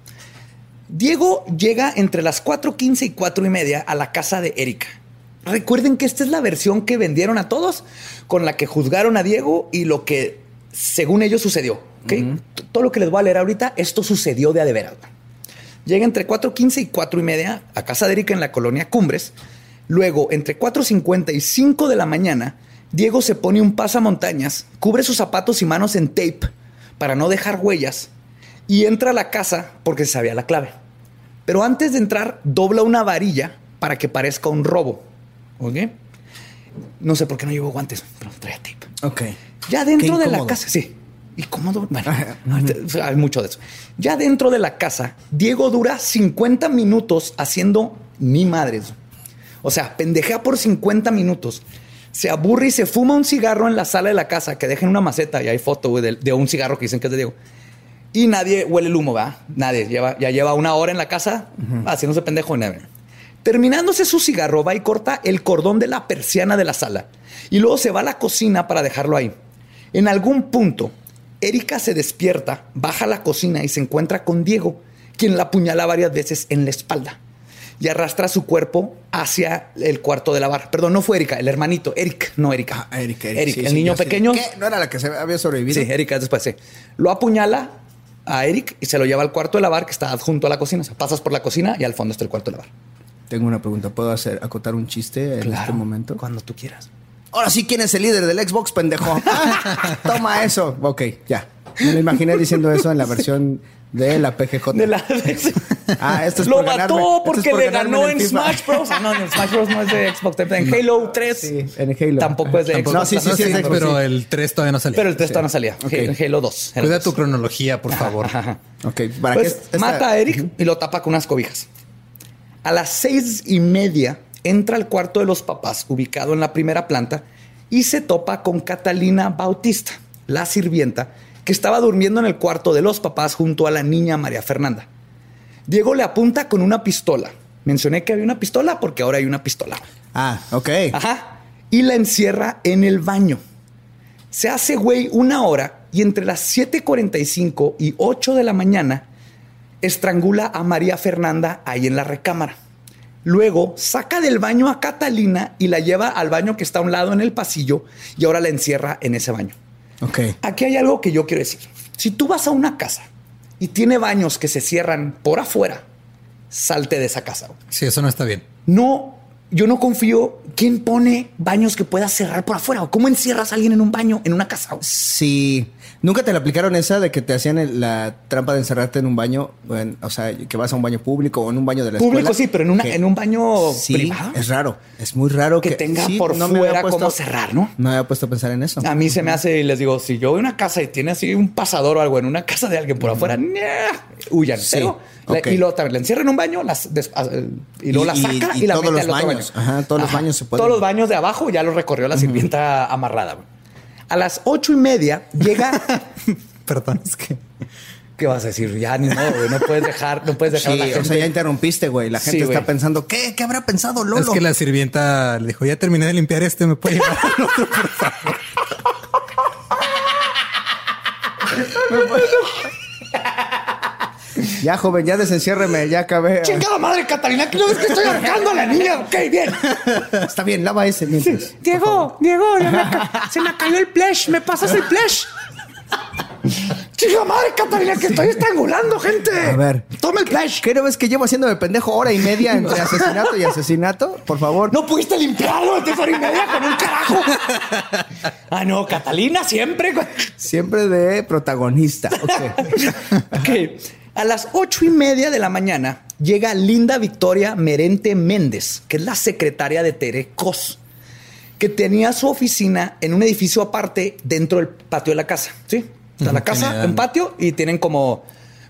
Diego llega entre las 4.15 y 4 y media a la casa de Erika. Recuerden que esta es la versión que vendieron a todos, con la que juzgaron a Diego y lo que, según ellos, sucedió. ¿ok? T- Todo lo que les voy a leer ahorita, esto sucedió de a de veras. Llega entre 4.15 y 4 y media a casa de Erika en la colonia Cumbres. Luego, entre 4.50 y 5 de la mañana, Diego se pone un pasamontañas, cubre sus zapatos y manos en tape para no dejar huellas y entra a la casa porque se sabía la clave. Pero antes de entrar, dobla una varilla para que parezca un robo. ¿Ok? No sé por qué no llevo guantes, pero traía tape. Ok. Ya dentro de la casa, sí. Y cómodo. Bueno, hay mucho de eso. Ya dentro de la casa, Diego dura 50 minutos haciendo ni madres. O sea, pendejea por 50 minutos. Se aburre y se fuma un cigarro en la sala de la casa que deja en una maceta y hay foto güey, de, de un cigarro que dicen que es de Diego. Y nadie huele el humo, ¿va? Nadie. Lleva, ya lleva una hora en la casa haciéndose pendejo. Nadie. Terminándose su cigarro, va y corta el cordón de la persiana de la sala. Y luego se va a la cocina para dejarlo ahí. En algún punto, Erika se despierta, baja a la cocina y se encuentra con Diego, quien la apuñala varias veces en la espalda. Y arrastra su cuerpo hacia el cuarto de lavar. Perdón, no fue Erika, el hermanito. Eric, no Erika. Ah, Eric, Eric, Eric, sí, el sí, niño yo sí. pequeño. ¿Qué? ¿No era la que se había sobrevivido? Sí, Erika después, sí. Lo apuñala a Eric y se lo lleva al cuarto de lavar que está adjunto a la cocina. O sea, pasas por la cocina y al fondo está el cuarto de lavar. Tengo una pregunta. ¿Puedo hacer acotar un chiste en este momento? Cuando tú quieras. Ahora sí, ¿quién es el líder del Xbox, pendejo? Toma eso. Ok, ya. Me lo imaginé diciendo eso en la versión de la PGJ. De la... Ah, esto es Lo por mató es porque por le ganó en. Smash Bros. Ah, no, en Smash Bros. no es de Xbox. En Halo 3. Sí, en Halo. Tampoco es de. Xbox. No, sí, sí, sí, es de Xbox, pero sí. el 3 todavía no salió. Pero el 3 todavía no salía. Ok. En Halo 2. Era Cuida tu cronología, por favor. Ajá. Ok, para Pues que esta- mata a Eric y lo tapa con unas cobijas. A las seis y media entra al cuarto de los papás, ubicado en la primera planta, y se topa con Catalina Bautista, la sirvienta, que estaba durmiendo en el cuarto de los papás junto a la niña María Fernanda. Diego le apunta con una pistola. Mencioné que había una pistola porque ahora hay una pistola. Ah, ok. Ajá. Y la encierra en el baño. Se hace güey una hora y entre las 7:45 y 8 de la mañana estrangula a María Fernanda ahí en la recámara. Luego saca del baño a Catalina y la lleva al baño que está a un lado en el pasillo y ahora la encierra en ese baño. Ok. Aquí hay algo que yo quiero decir. Si tú vas a una casa y tiene baños que se cierran por afuera, salte de esa casa. Sí, eso no está bien. No, yo no confío. ¿Quién pone baños que puedas cerrar por afuera? ¿O ¿Cómo encierras a alguien en un baño, en una casa? Sí. ¿Nunca te la aplicaron esa de que te hacían el- la trampa de encerrarte en un baño? O sea, que vas a un baño público o en un baño de la Público escuela. sí, pero en, una, que- en un baño Sí, privado. es raro. Es muy raro Que que, tenga sí, por no fuera puesto- cómo cerrar, ¿no? No me había puesto a pensar en eso. A mí se me hace y les digo, si yo voy a una casa y tiene así un pasador o algo en una casa de alguien por afuera, huyan. Sí, Pero la- y luego también la encierra en un baño las, des- a- eh, y luego Y- la y- saca y, y la todos mete los al otro baños. baño. Ajá, todos los baños se pueden- Todos los baños de abajo ya los recorrió la sirvienta amarrada. A las ocho y media llega Perdón, es que ¿Qué vas a decir? Ya ni modo, güey. No puedes dejar, no puedes dejar a Sí, la gente. o sea, ya interrumpiste, güey. La gente Sí, está güey. pensando, ¿qué? ¿Qué habrá pensado Lolo? Es que la sirvienta le dijo, ya terminé de limpiar este, me puede llevar al otro, por favor. Ya, joven, ya desenciérreme, ya acabé. Chingada madre, Catalina, que no ves que estoy ahorcando a la niña. Ok, bien. Está bien, lava ese mientras. Diego, Diego, ya me se me cayó el flash. ¿Me pasas el flash? Chingada madre, Catalina, que estoy estrangulando, gente. A ver. Toma el flash. ¿Qué no ves que llevo haciendo de pendejo hora y media entre asesinato y asesinato? Por favor. No pudiste limpiarlo antes hora y media con un carajo. Ah, no, Catalina siempre. güey. Siempre de protagonista. Ok. Ok. A las ocho y media de la mañana llega Linda Victoria Merente Méndez, que es la secretaria de Tere Cos, que tenía su oficina en un edificio aparte dentro del patio de la casa. ¿Sí? Está la casa, un patio y tienen como.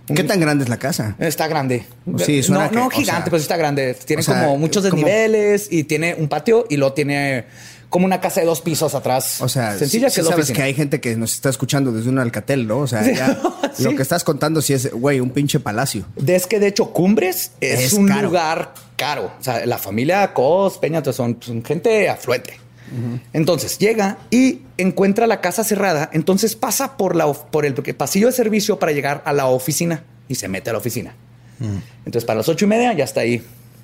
¿Qué tan grande es la casa? Está grande. Sí, suena no, que- no o gigante, sea, pero sí está grande. Tiene o sea, como muchos como- desniveles y tiene un patio y luego tiene como una casa de dos pisos atrás. O sea, sencilla sí- que sí sabes oficina. que hay gente que nos está escuchando desde un alcatel, ¿no? O sea, ya lo que estás contando sí es, güey, un pinche palacio. Es que de hecho Cumbres es, Es un caro. lugar caro. O sea, la familia Cos, Peña, son, son gente afluente. Entonces llega y encuentra la casa cerrada. Entonces pasa por, la, por el pasillo de servicio para llegar a la oficina y se mete a la oficina. Entonces para las ocho y media ya está ahí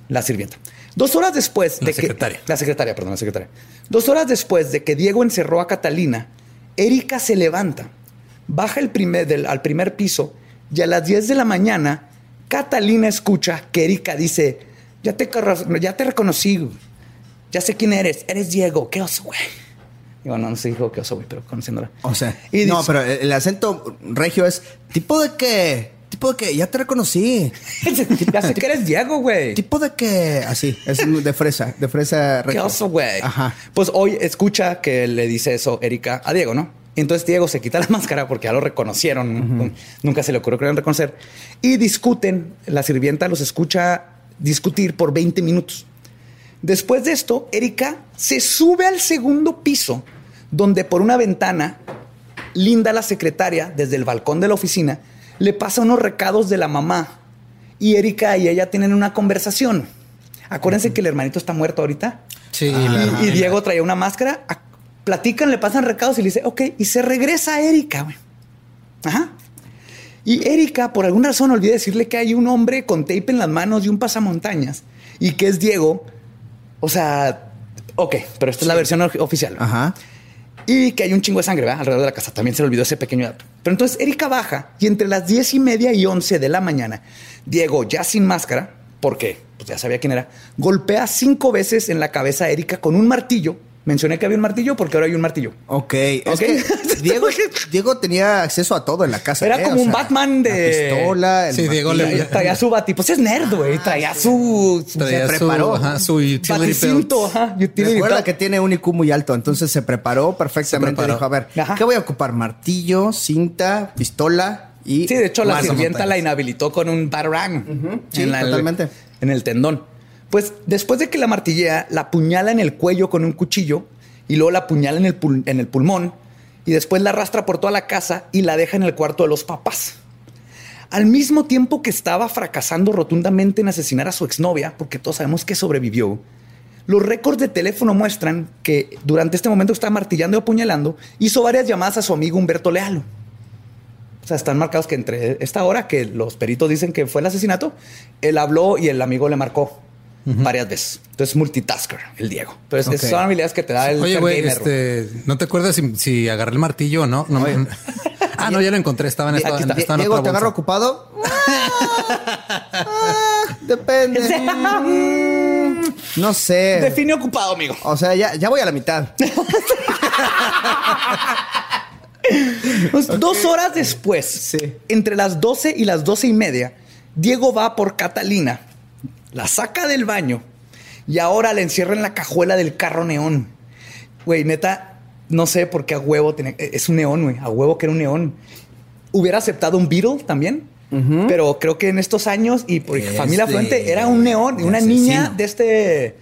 la sirvienta. Dos horas después La de secretaria. que... La secretaria, perdón, la secretaria. Dos horas después de que Diego encerró a Catalina, Erika se levanta, baja el primer, del, al primer piso y a las 10 de la mañana, Catalina escucha que Erika dice, ya te, carro- ya te reconocí, ya sé quién eres, eres Diego, qué oso, güey. Digo, no, no se dijo qué oso, güey, pero conociéndola. O sea, Y no, pero el el acento regio es tipo de que, tipo de que ya te reconocí, ya sé que eres Diego, güey. tipo de que, así, es de fresa, de fresa Qué oso, güey. Ajá. Pues hoy escucha que le dice eso Erika a Diego, ¿no? Y entonces Diego se quita la máscara porque ya lo reconocieron. Nunca se le ocurrió que lo iban a reconocer. Y discuten. La sirvienta los escucha discutir por 20 minutos. Después de esto, Erika se sube al segundo piso, donde por una ventana, Linda, la secretaria, desde el balcón de la oficina, le pasa unos recados de la mamá. Y Erika y ella tienen una conversación. Acuérdense que el hermanito está muerto ahorita. Sí, Y- la- y, Diego traía una máscara. platican, le pasan recados y le dice, ok, y se regresa a Erika, güey. Ajá. Y Erika, por alguna razón, olvida decirle que hay un hombre con tape en las manos y un pasamontañas y que es Diego. O sea, ok, pero esta es la versión oficial. Ajá. Y que hay un chingo de sangre ¿verdad? alrededor de la casa. También se le olvidó ese pequeño dato. Pero entonces Erika baja y entre las diez y media y once de la mañana, Diego, ya sin máscara, porque pues ya sabía quién era, golpea cinco veces en la cabeza a Erika con un martillo. Mencioné que había un martillo porque ahora hay un martillo. Ok, es Ok. que Diego, Diego tenía acceso a todo en la casa. Era ¿eh? como O un sea, Batman de- La pistola, el Sí, Diego le-. Traía, su bati, pues es nerd, güey. Traía su, su traía se su, preparó. ajá, su baticinto, ajá, Recuerda que tiene un IQ muy alto, entonces se preparó perfectamente. Se preparó. Dijo, a ver, Ajá. ¿qué voy a ocupar? Martillo, cinta, pistola y... Sí, de hecho, la sirvienta la montañas. inhabilitó con un batarang. Sí, en la- totalmente. En el tendón. Pues después de que la martillea, la apuñala en el cuello con un cuchillo y luego la apuñala en el, pulmón y después la arrastra por toda la casa y la deja en el cuarto de los papás. Al mismo tiempo que estaba fracasando rotundamente en asesinar a su exnovia, porque todos sabemos que sobrevivió, los récords de teléfono muestran que durante este momento que estaba martillando y apuñalando, hizo varias llamadas a su amigo Humberto Lealo. O sea, están marcados que entre esta hora que los peritos dicen que fue el asesinato, él habló y el amigo le marcó varias veces. Entonces, multitasker, el Diego. Entonces, Ok. esas son habilidades que te da el Oye, ser güey, este, ¿no te acuerdas si, si agarré el martillo o no? no me- ah, no, ya lo encontré. Estaba en, esta, Diego, otra ¿te agarro ocupado? Ah, depende. No sé. Define ocupado, amigo. O sea, ya, ya voy a la mitad. Pues, Dos horas después, Sí. entre las 12 y las 12 y media, Diego va por Catalina, la saca del baño y ahora la encierra en la cajuela del carro neón. Güey, neta, no sé por qué a huevo tiene. Es un neón, güey. A huevo que era un neón. Hubiera aceptado un Beetle también. Pero creo que en estos años y por Es familia afluente era un neón, una asesino. niña de este.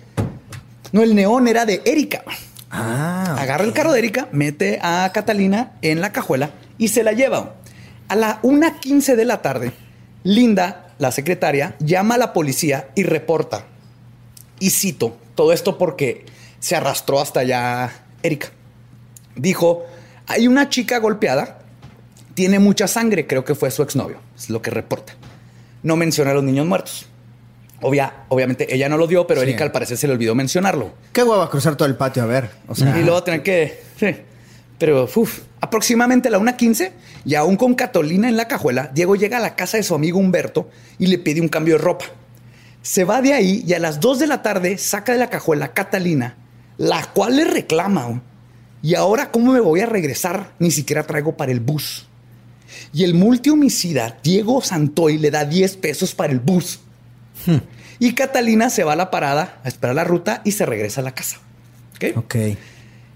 No, el neón era de Erika. Ah. Agarra el carro de Erika, mete a Catalina en la cajuela y se la lleva. A la 1.15 de la tarde, Linda, la secretaria, llama a la policía y reporta. Y cito, todo esto porque se arrastró hasta allá Erika. Dijo, hay una chica golpeada, tiene mucha sangre, creo que fue su exnovio, es lo que reporta. No menciona a los niños muertos. Obvia, obviamente ella no lo dio, pero Sí. Erika al parecer se le olvidó mencionarlo. Qué hueva cruzar todo el patio a ver. O sea, Y luego tener que. sí. Pero, uf, aproximadamente a la 1.15, y aún con Catalina en la cajuela, Diego llega a la casa de su amigo Humberto y le pide un cambio de ropa. Se va de ahí y a las 2 de la tarde saca de la cajuela a Catalina, la cual le reclama. Y ahora, ¿cómo me voy a regresar? Ni siquiera traigo para el bus. Y el multihomicida Diego Santoy le da 10 pesos para el bus. Y Catalina se va a la parada a esperar la ruta y se regresa a la casa. ¿Ok? ok.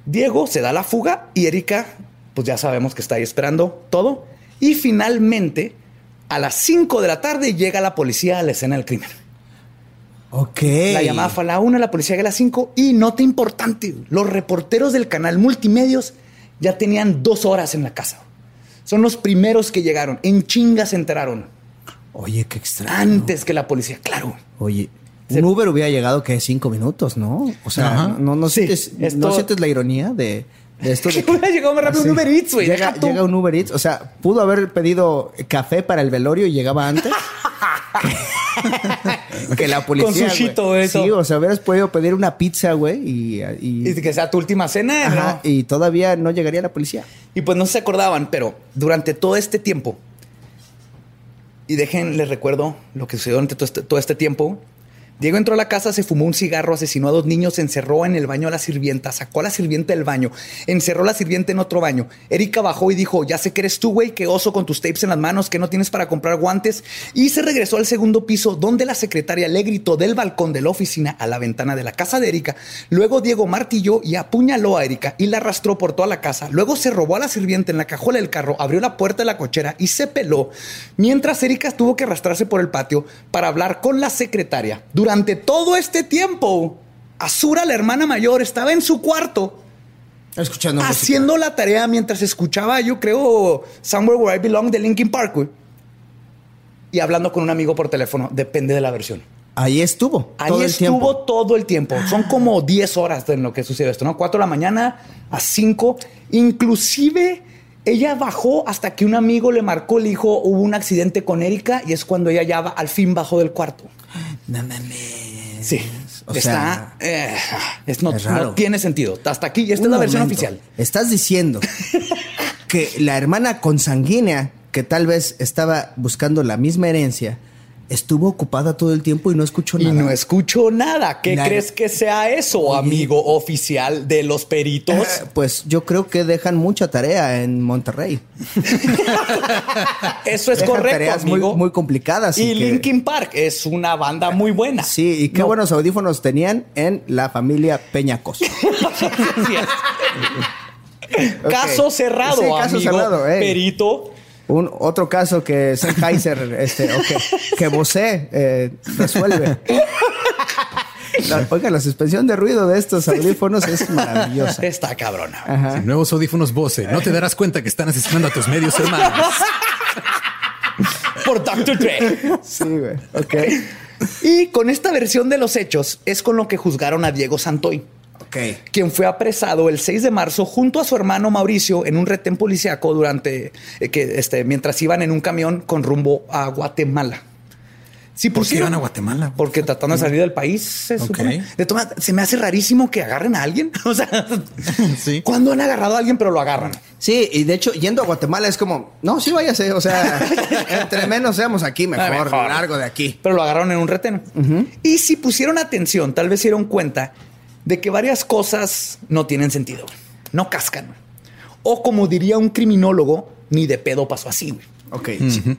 Diego se da la fuga y Erika, pues ya sabemos que está ahí esperando todo. Y finalmente, a las 5 de la tarde, llega la policía a la escena del crimen. Ok. La llamada fue a la 1, la policía llega a las 5. Y nota importante, los reporteros del canal Multimedios ya tenían dos horas en la casa. Son los primeros que llegaron. En chinga se enteraron. Oye, qué extraño. Antes que la policía, claro. Oye, un Uber hubiera llegado que cinco minutos, ¿no? O sea, Ajá. no, no, Sí, sientes, esto- ¿no sientes la ironía de, de esto. De Que hubiera llegado más rápido un. Uber Eats, güey. Llega, un Uber Eats. O sea, pudo haber pedido café para el velorio y llegaba antes. que la policía. Con sushito, eso. Sí, o sea, hubieras podido pedir una pizza, güey, y, y, Y que sea tu última cena. Ajá, ¿no? y todavía no llegaría la policía. Y pues no se acordaban, pero durante todo este tiempo, y dejen, les recuerdo lo que sucedió durante todo este, todo este tiempo. Diego entró a la casa, se fumó un cigarro, asesinó a dos niños, encerró en el baño a la sirvienta, sacó a la sirvienta del baño, encerró a la sirvienta en otro baño. Erika bajó y dijo, ya sé que eres tú, güey, que oso con tus tapes en las manos, que no tienes para comprar guantes. Y se regresó al segundo piso, donde la secretaria le gritó del balcón de la oficina a la ventana de la casa de Erika. Luego Diego martilló y apuñaló a Erika y la arrastró por toda la casa. Luego se robó a la sirvienta en la cajuela del carro, abrió la puerta de la cochera y se peló. Mientras Erika tuvo que arrastrarse por el patio para hablar con la secretaria. Durante todo este tiempo, Azura, la hermana mayor, estaba en su cuarto Escuchando música. haciendo la tarea mientras escuchaba, yo creo, Somewhere Where I Belong de Linkin Park. güey. Y hablando con un amigo por teléfono, depende de la versión. Ahí estuvo. Ahí todo el estuvo tiempo. todo el tiempo. Son como 10 horas en lo que sucedió esto, ¿no? 4 de la mañana a 5. Inclusive ella bajó hasta que un amigo le marcó, le dijo, hubo un accidente con Erika y es cuando ella ya al fin bajó del cuarto. No mames. Sí. O Está... sea, eh, es- no, es tiene sentido. Hasta aquí, esta es Un la versión momento. oficial. Estás diciendo que la hermana consanguínea, que tal vez estaba buscando la misma herencia, estuvo ocupada todo el tiempo y no escuchó Y nada. no escucho nada. ¿Qué crees que sea eso, Oye. amigo oficial de los peritos? Eh, Pues yo creo que dejan mucha tarea en Monterrey. Eso es Dejan correcto, tareas muy, amigo. muy complicadas. y que- Linkin Park es una banda muy buena. Sí, y qué No. buenos audífonos tenían en la familia Peñacos. Caso cerrado, Sí, caso amigo. cerrado. Perito. Un otro caso que Sennheiser, este, o que, que Bose eh, resuelve. La- oiga, la suspensión de ruido de estos audífonos es maravillosa. Está cabrona. Ajá. Nuevos audífonos Bose, no te darás cuenta que están asesinando a tus medios hermanos. Por Dr. Dre. Sí, güey. Ok. Y con esta versión de los hechos es con lo que juzgaron a Diego Santoy. Quien fue apresado el 6 de marzo junto a su hermano Mauricio en un retén policíaco durante eh, que este mientras iban en un camión con rumbo a Guatemala. Sí, ¿Por qué iban a Guatemala? Porque tratando de salir del país, se Ok. supone. De todas maneras, se me hace rarísimo que agarren a alguien. O sea, Sí. cuando han agarrado a alguien, pero lo agarran. Sí, y de hecho, yendo a Guatemala es como, no, sí váyase, o sea, entre menos seamos aquí, mejor, Ah, mejor. largo de aquí. Pero lo agarraron en un retén. Y si pusieron atención, tal vez se dieron cuenta de que varias cosas no tienen sentido. No cascan. O como diría un criminólogo, ni de pedo pasó así, güey. Ok.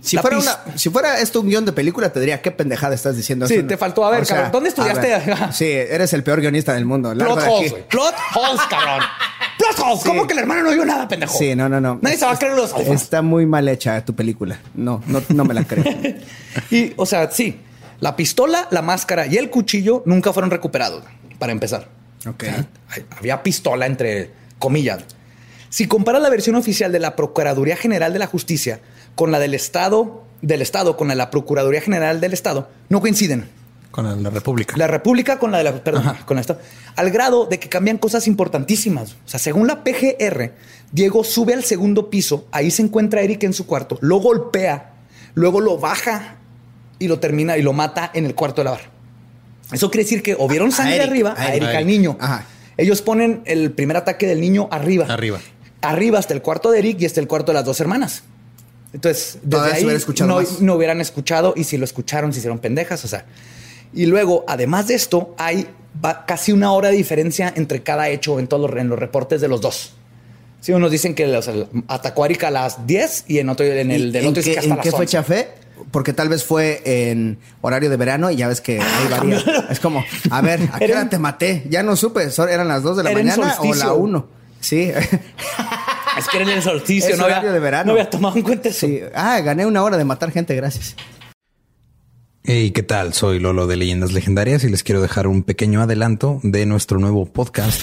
Si, fuera pis- una, si fuera esto un guion de película, te diría, qué pendejada estás diciendo. Sí, Eso te faltó. A ver, cabrón, ¿dónde estudiaste? ver, sí, eres el peor guionista del mundo. Plot de holes, güey. Plot holes, cabrón. Plot holes. Sí. ¿Cómo que el hermano no vio nada, pendejo? Sí, no, no, no. Nadie se va a creer los ojos. Está muy mal hecha tu película. No, no, no me la creo. Y, o sea, sí. La pistola, la máscara y el cuchillo nunca fueron recuperados, para empezar. Ok. Hay- Había pistola entre comillas. Si comparas la versión oficial de la Procuraduría General de la Justicia con la del Estado, del Estado, con la de la Procuraduría General del Estado, no coinciden. Con la República. La República con la de la, perdón, con la Estado. Al grado de que cambian cosas importantísimas. O sea, según la PGR, Diego sube al segundo piso, ahí se encuentra Eric en su cuarto, lo golpea, luego lo baja y lo termina y lo mata en el cuarto de la barra. Eso quiere decir que o vieron sangre Eric, arriba, a a Eric. Eric, al niño. Ajá. Ellos ponen el primer ataque del niño arriba. Arriba. Arriba hasta el cuarto de Eric y hasta el cuarto de las dos hermanas. Entonces, desde ahí no, hubieran escuchado y si lo escucharon se hicieron pendejas, o sea. Y luego, además de esto, hay casi una hora de diferencia entre cada hecho en todos los, en los reportes de los dos. Sí, unos dicen que atacó a Erika a las 10 y en otro en el del ¿En otro dice qué, que hasta en qué las 11. fecha fue? Porque tal vez fue en horario de verano y ya ves que ahí varía. Es como, a ver, ¿a qué hora te maté? Ya no supe, ¿so- ¿eran las 2 de la mañana o la 1? Sí. Es que era en el solsticio, Es no había, horario de verano. no había tomado en cuenta eso. sí. Ah, gané una hora de matar gente, gracias. Hey, ¿qué tal? Soy Lolo de Leyendas Legendarias y les quiero dejar un pequeño adelanto de nuestro nuevo podcast.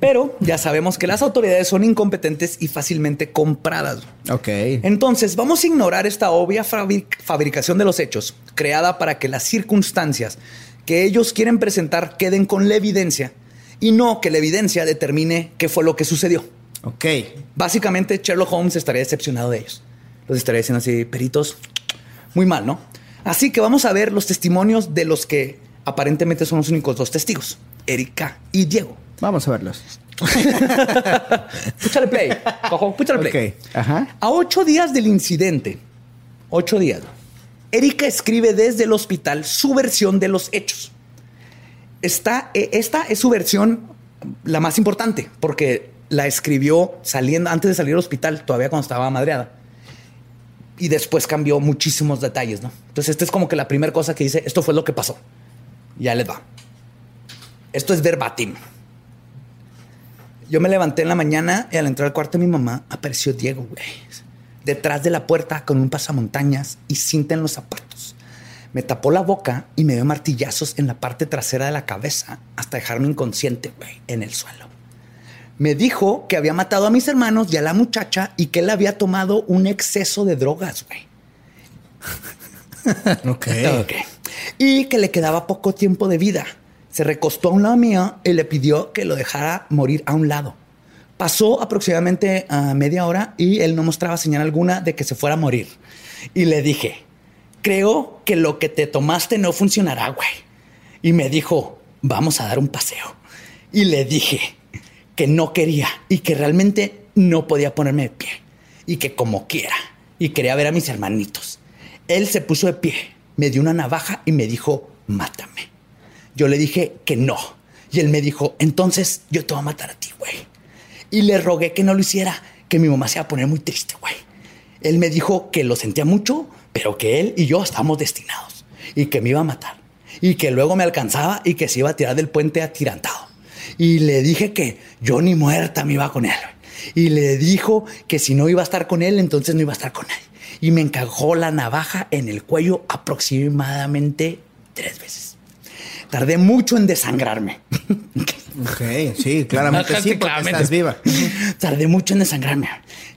Pero ya sabemos que las autoridades son incompetentes y fácilmente compradas. Ok. Entonces, vamos a ignorar esta obvia fabri- fabricación de los hechos, creada para que las circunstancias que ellos quieren presentar queden con la evidencia y no que la evidencia determine qué fue lo que sucedió. Ok. Básicamente, Sherlock Holmes estaría decepcionado de ellos. Los estaría diciendo así, peritos, muy mal, ¿no? Así que vamos a ver los testimonios de los que aparentemente son los únicos dos testigos, Erika y Diego. Vamos a verlos. Púchale play, cojo, púchale play. Ok. Ajá. A ocho días del incidente, ocho días, Erika escribe desde el hospital su versión de los hechos. Esta, eh, esta es su versión la más importante, porque la escribió saliendo antes de salir al hospital, todavía cuando estaba madreada. Y después cambió muchísimos detalles, ¿no? Entonces, esta es como que la primera cosa que dice, esto fue lo que pasó. Ya les va. Esto es verbatim. Yo me levanté en la mañana y al entrar al cuarto de mi mamá apareció Diego, güey. Detrás de la puerta con un pasamontañas y cinta en los zapatos. Me tapó la boca y me dio martillazos en la parte trasera de la cabeza hasta dejarme inconsciente, güey, en el suelo. Me dijo que había matado a mis hermanos y a la muchacha y que él había tomado un exceso de drogas, güey. Ok. Ok. Y que le quedaba poco tiempo de vida. Se recostó a un lado mío y le pidió que lo dejara morir a un lado. Pasó aproximadamente a media hora y él no mostraba señal alguna de que se fuera a morir. Y le dije, creo que lo que te tomaste no funcionará, güey. Y me dijo, vamos a dar un paseo. Y le dije que no quería y que realmente no podía ponerme de pie. Y que como quiera. Y quería ver a mis hermanitos. Él se puso de pie, me dio una navaja y me dijo, mátame. Yo le dije que no. Y él me dijo, entonces yo te voy a matar a ti, güey. Y le rogué que no lo hiciera, que mi mamá se iba a poner muy triste, güey. Él me dijo que lo sentía mucho, pero que él y yo estábamos destinados y que me iba a matar y que luego me alcanzaba y que se iba a tirar del puente atirantado. Y le dije que yo ni muerta me iba con él. Y le dijo que si no iba a estar con él, entonces no iba a estar con nadie. Y me encajó la navaja en el cuello aproximadamente tres veces. Tardé mucho en desangrarme. Ok. Sí, claramente sí, porque Claramente. estás viva. Tardé mucho en desangrarme.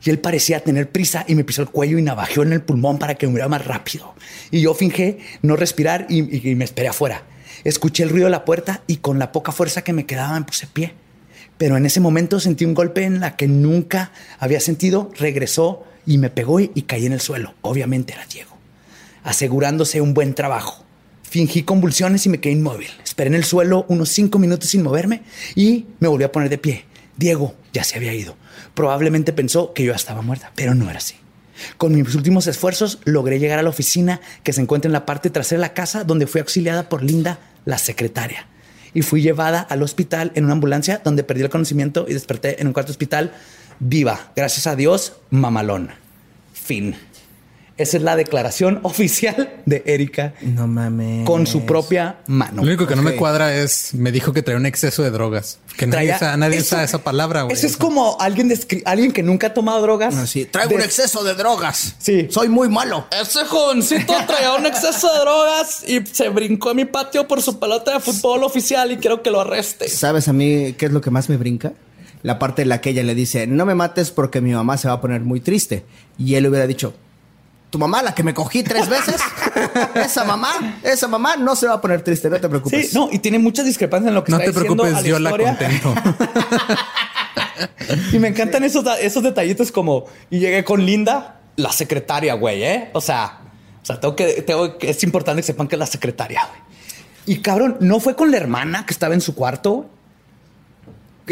Y él parecía tener prisa y me pisó el cuello y navajeó en el pulmón para que me muriera más rápido. Y yo fingé no respirar y, y- y me esperé afuera. Escuché el ruido de la puerta y con la poca fuerza que me quedaba me puse pie. Pero en ese momento sentí un golpe en la que nunca había sentido. Regresó y me pegó y, caí en el suelo. Obviamente era Diego. Asegurándose un buen trabajo. Fingí convulsiones y me quedé inmóvil. Esperé en el suelo unos cinco minutos sin moverme y me volví a poner de pie. Diego ya se había ido. Probablemente pensó que yo estaba muerta, pero no era así. Con mis últimos esfuerzos logré llegar a la oficina que se encuentra en la parte trasera de la casa donde fui auxiliada por Linda, la secretaria. Y fui llevada al hospital en una ambulancia donde perdí el conocimiento y desperté en un cuarto hospital viva. Gracias a Dios, mamalón. Fin. Esa es la declaración oficial de Erika No mames. con su propia mano. Lo único que no me cuadra es, me dijo que traía un exceso de drogas. Que nadie, usa, nadie eso- usa esa palabra, güey. Eso es como alguien, descri- alguien que nunca ha tomado drogas. Así, traigo un exceso de drogas. Sí. Soy muy malo. Ese jovencito traía un exceso de drogas y se brincó a mi patio por su pelota de fútbol oficial y quiero que lo arreste. ¿Sabes a mí qué es lo que más me brinca? La parte en la que ella le dice, no me mates porque mi mamá se va a poner muy triste. Y él hubiera dicho, tu mamá, la que me cogí tres veces, esa mamá, esa mamá no se va a poner triste, no te preocupes. Sí, no, y tiene muchas discrepancias en lo que No está te diciendo a preocupes, yo la historia. contento. Y me encantan esos, esos detallitos como, y llegué con Linda, la secretaria, güey, ¿eh? O sea, o sea, tengo que, tengo que- es importante que sepan que es la secretaria, güey. Y cabrón, no fue con la hermana que estaba en su cuarto.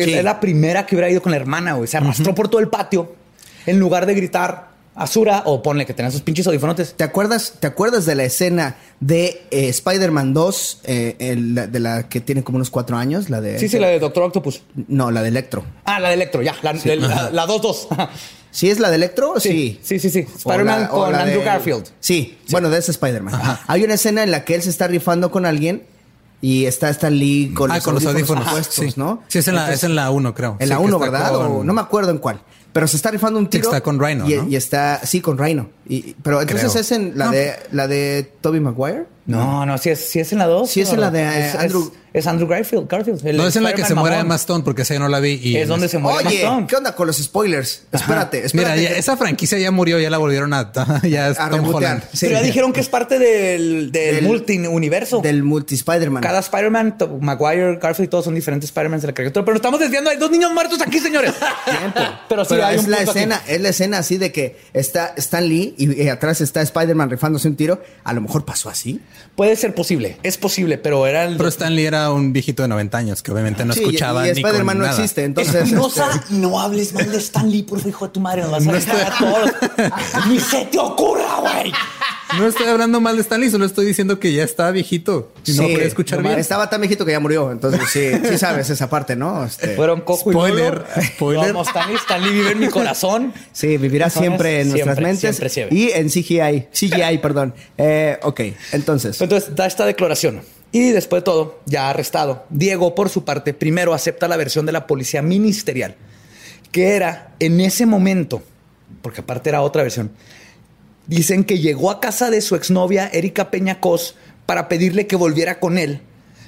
Que Sí. es la primera que hubiera ido con la hermana, güey. Se arrastró por todo el patio en lugar de gritar Azura o ponle que tenía sus pinches audífonotes. ¿Te acuerdas, ¿Te acuerdas de la escena de eh, Spider-Man 2, eh, el- de la que tiene como unos cuatro años? La de... Sí, sí, la de Doctor Octopus. No, la de Electro. Ah, la de Electro, ya. La, de- la- la 2-2. ¿Sí es la de Electro? Sí. Sí, sí, sí. Spider-Man con Andrew de- Garfield. Sí, bueno, de ese Spider-Man. Hay una escena en la que él se está rifando con alguien y está Stan Lee con, ah, con los audífonos. puestos, sí. ¿no? Sí, es en, la, Entonces, es en la 1, creo. En Sí, la que 1, está ¿verdad? con- O no me acuerdo en cuál. Pero se está rifando un tiro. está con Rhino, y, ¿no? y está, sí, con Rhino. Y, pero entonces Creo. es en la No. de la de Toby Maguire. No, no, si es, si es en la 2. Sí es en la de, eh, es, Andrew- Es, es Andrew Garfield. Garfield el No, es en la que se muere. Emma Stone, porque esa yo no la vi. Y Es donde se muere Emma Oye, Stone. ¿qué onda con los spoilers? Espérate, Mira, espérate. ya- esa franquicia ya murió, ya la volvieron a... Ya es A Tom. Holland. Sí. Pero ya dijeron que es parte del, del, Del- multi-universo. Del multi Spider-Man. Cada Spider-Man, Maguire, Garfield, todos son diferentes Spider-Man de la caricatura. Pero estamos desviando. Hay dos niños muertos aquí, señores. tiempo. Pero sí, Pero hay es un la punto aquí. escena, es la escena así de que está Stan Lee y, y atrás está Spider-Man rifándose un tiro. A lo mejor pasó así. Puede ser posible. Es posible, pero era el... Pero Stanley era un viejito de 90 años que obviamente no Sí, y- escuchaba y ni con Spider-Man no nada. existe, entonces. no, este, sa- no hables mal de Stan Lee, por hijo de tu madre. Nos vas a dejar a todos. Ni se te ocurra, güey. No estoy hablando mal de Stanley, solo estoy diciendo que ya está viejito y no sí, puede escuchar no, bien. Estaba tan viejito que ya murió. Entonces sí, sí sabes esa parte, ¿no? Este, Fueron cojo Spoiler, y spoiler. Vamos, Stanley, Stanley vive en mi corazón. Sí, vivirá siempre en nuestras siempre, mentes siempre, siempre. y en CGI, CGI, perdón. Eh, ok, entonces. Entonces da esta declaración. Y después de todo, ya arrestado, Diego, por su parte, primero acepta la versión de la policía ministerial, que era en ese momento, porque aparte era otra versión, dicen que llegó a casa de su exnovia Erika Peña Cos para pedirle que volviera con él.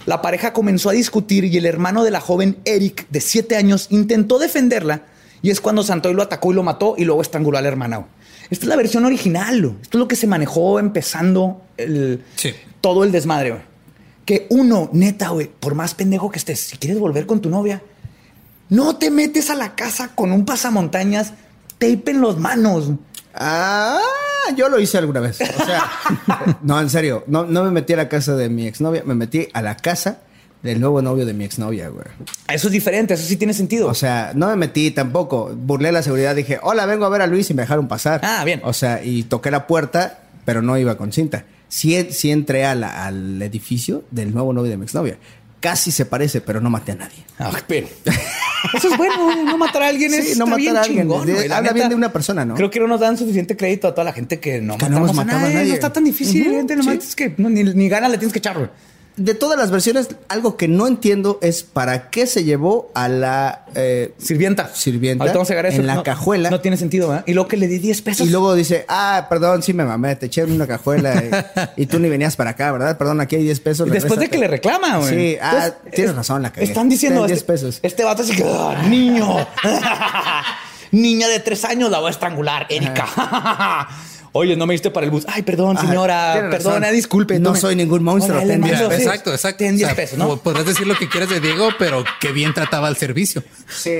La pareja comenzó a discutir y el hermano de la joven Eric, de siete años, intentó defenderla y es cuando Santoy lo atacó y lo mató y luego estranguló al hermano. Esta es la versión original. güey. Esto es lo que se manejó empezando el, Sí. todo el desmadre. güey. Que uno, neta, güey, por más pendejo que estés, si quieres volver con tu novia, no te metes a la casa con un pasamontañas, tape en las manos. Ah, yo lo hice alguna vez. O sea, no, en serio, no, no me metí a la casa de mi exnovia, me metí a la casa del nuevo novio de mi exnovia, güey. Eso es diferente, eso sí tiene sentido. O sea, no me metí tampoco. Burlé la seguridad, dije, hola, vengo a ver a Luis y me dejaron pasar. Ah, bien. O sea, y toqué la puerta, pero no iba con cinta. Sí, sí entré a la- al edificio del nuevo novio de mi exnovia. Casi se parece, pero no maté a nadie. Ah, pero- Eso es bueno, no matar a alguien Sí, es no está matar bien a alguien. chingón, De- habla neta. bien de una persona, ¿no? Creo que no nos dan suficiente crédito a toda la gente que no Que no matamos hemos a matado a nadie. nadie. No está tan difícil, Ujú, gente, nomás sí. es que no, ni, ni ganas le tienes que echar, güey. De todas las versiones, algo que no entiendo es para qué se llevó a la eh, Sirvienta. Sirvienta Ahorita vamos a llegar a eso. en la No, cajuela. No tiene sentido, ¿verdad? Y luego que le di 10 pesos. y luego dice, ah, perdón, sí me mamé, te eché en una cajuela y, y tú ni venías para acá, ¿verdad? Perdón, aquí hay 10 pesos. Y después de regrésate". que le reclama, güey. Sí, ah, tienes es- razón, la cagué. Están diciendo Ten 10 este, pesos. Este vato así que, "Ah, niño. Niña de tres años la voy a estrangular, Erika. Oye, no me diste para el bus. Ay, perdón, señora. razón. Perdona, disculpe. No soy ningún monstruo, Órale, ten mando, diez sí. pesos. Exacto, exacto. Ten 10 O sea, pesos, ¿no? Podrás decir lo que quieras de Diego, pero qué bien trataba al servicio. Sí.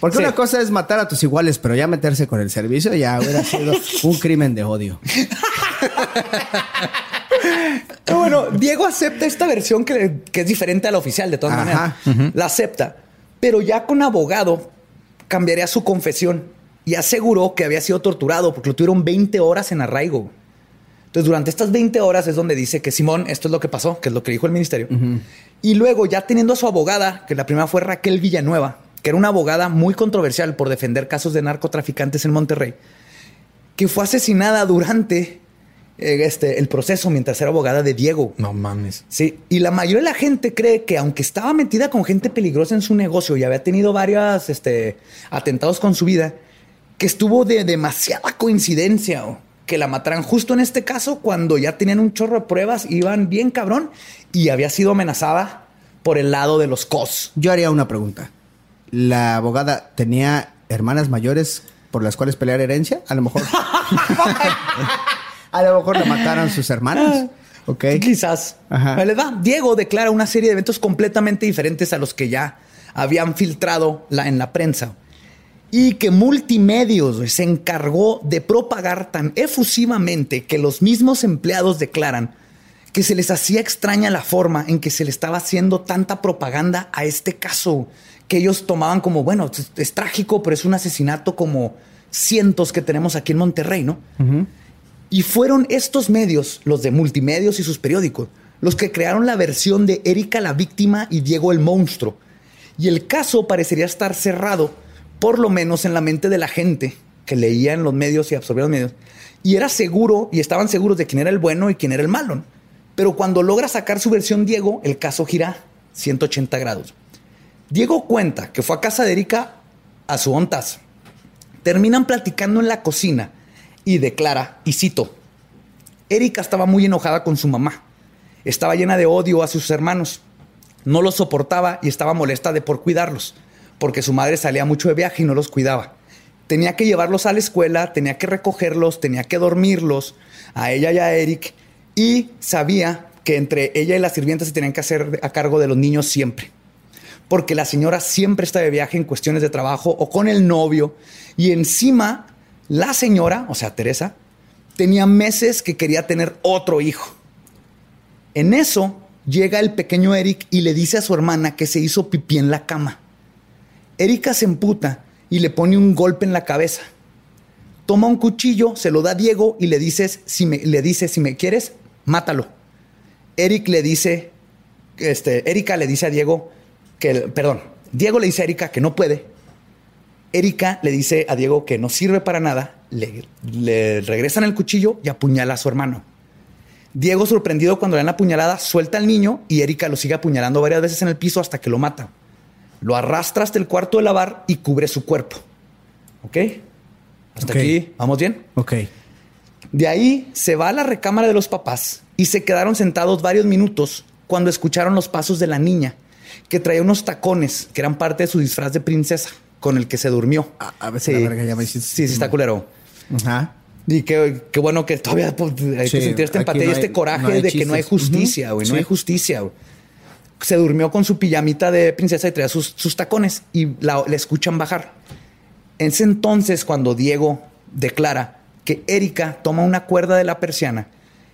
Porque Sí. una cosa es matar a tus iguales, pero ya meterse con el servicio ya hubiera sido un crimen de odio. Pero bueno, Diego acepta esta versión que, que es diferente a la oficial, de todas Ajá. maneras. La acepta, pero ya con abogado cambiaría su confesión y aseguró que había sido torturado porque lo tuvieron 20 horas en arraigo. Entonces, durante estas 20 horas es donde dice que Simón, esto es lo que pasó, que es lo que dijo el ministerio. Y luego, ya teniendo a su abogada, que la primera fue Raquel Villanueva, que era una abogada muy controversial por defender casos de narcotraficantes en Monterrey, que fue asesinada durante eh, este, el proceso mientras era abogada de Diego. No mames. Sí, y la mayoría de la gente cree que aunque estaba metida con gente peligrosa en su negocio y había tenido varios este, atentados con su vida, que estuvo de demasiada coincidencia o que la mataran justo en este caso cuando ya tenían un chorro de pruebas, iban bien cabrón y había sido amenazada por el lado de los COS. Yo haría una pregunta. ¿La abogada tenía hermanas mayores por las cuales pelear herencia? A lo mejor. a lo mejor le mataron sus hermanas. Ok. Quizás. Ajá. Va. Diego declara una serie de eventos completamente diferentes a los que ya habían filtrado la, en la prensa. Y que Multimedios se encargó de propagar tan efusivamente que los mismos empleados declaran que se les hacía extraña la forma en que se le estaba haciendo tanta propaganda a este caso, que ellos tomaban como, bueno, es, es trágico, pero es un asesinato como cientos que tenemos aquí en Monterrey, ¿no? Y fueron estos medios, los de multimedios y sus periódicos, los que crearon la versión de Erika la víctima y Diego el monstruo. Y el caso parecería estar cerrado, por lo menos en la mente de la gente que leía en los medios y absorbía los medios. Y era seguro, y estaban seguros de quién era el bueno y quién era el malo. Pero cuando logra sacar su versión Diego, el caso gira 180 grados. Diego cuenta que fue a casa de Erika a su ontas. Terminan platicando en la cocina y declara, y cito, Erika estaba muy enojada con su mamá. Estaba llena de odio a sus hermanos. No los soportaba y estaba molesta de por cuidarlos, porque su madre salía mucho de viaje y no los cuidaba. Tenía que llevarlos a la escuela, tenía que recogerlos, tenía que dormirlos, a ella y a Eric, y sabía que entre ella y la sirvienta se tenían que hacer a cargo de los niños siempre porque la señora siempre está de viaje en cuestiones de trabajo o con el novio. Y encima, la señora, o sea, Teresa, tenía meses que quería tener otro hijo. En eso llega el pequeño Eric y le dice a su hermana que se hizo pipí en la cama. Erika se emputa y le pone un golpe en la cabeza. Toma un cuchillo, se lo da a Diego y le, dices, si me, le dice, si me quieres, mátalo. Eric le dice, este, Erika le dice a Diego, que, perdón, Diego le dice a Erika que no puede. Erika le dice a Diego que no sirve para nada, le, le regresan el cuchillo y apuñala a su hermano. Diego, sorprendido cuando le dan la puñalada, suelta al niño y Erika lo sigue apuñalando varias veces en el piso hasta que lo mata. Lo arrastra hasta el cuarto de lavar y cubre su cuerpo. ¿Ok? Hasta aquí, ¿vamos bien? Ok. De ahí se va a la recámara de los papás y se quedaron sentados varios minutos cuando escucharon los pasos de la niña, que traía unos tacones que eran parte de su disfraz de princesa con el que se durmió. A- a veces la verga ya me hiciste- sí, sí, está culero. Ajá. Y qué, qué bueno que todavía pues, hay Sí, que sentir esta empatía no y este coraje no de que no hay justicia, güey. No Sí. hay justicia, güey. Se durmió con su pijamita de princesa y traía sus, sus tacones y la, le escuchan bajar. Es entonces cuando Diego declara que Erika toma una cuerda de la persiana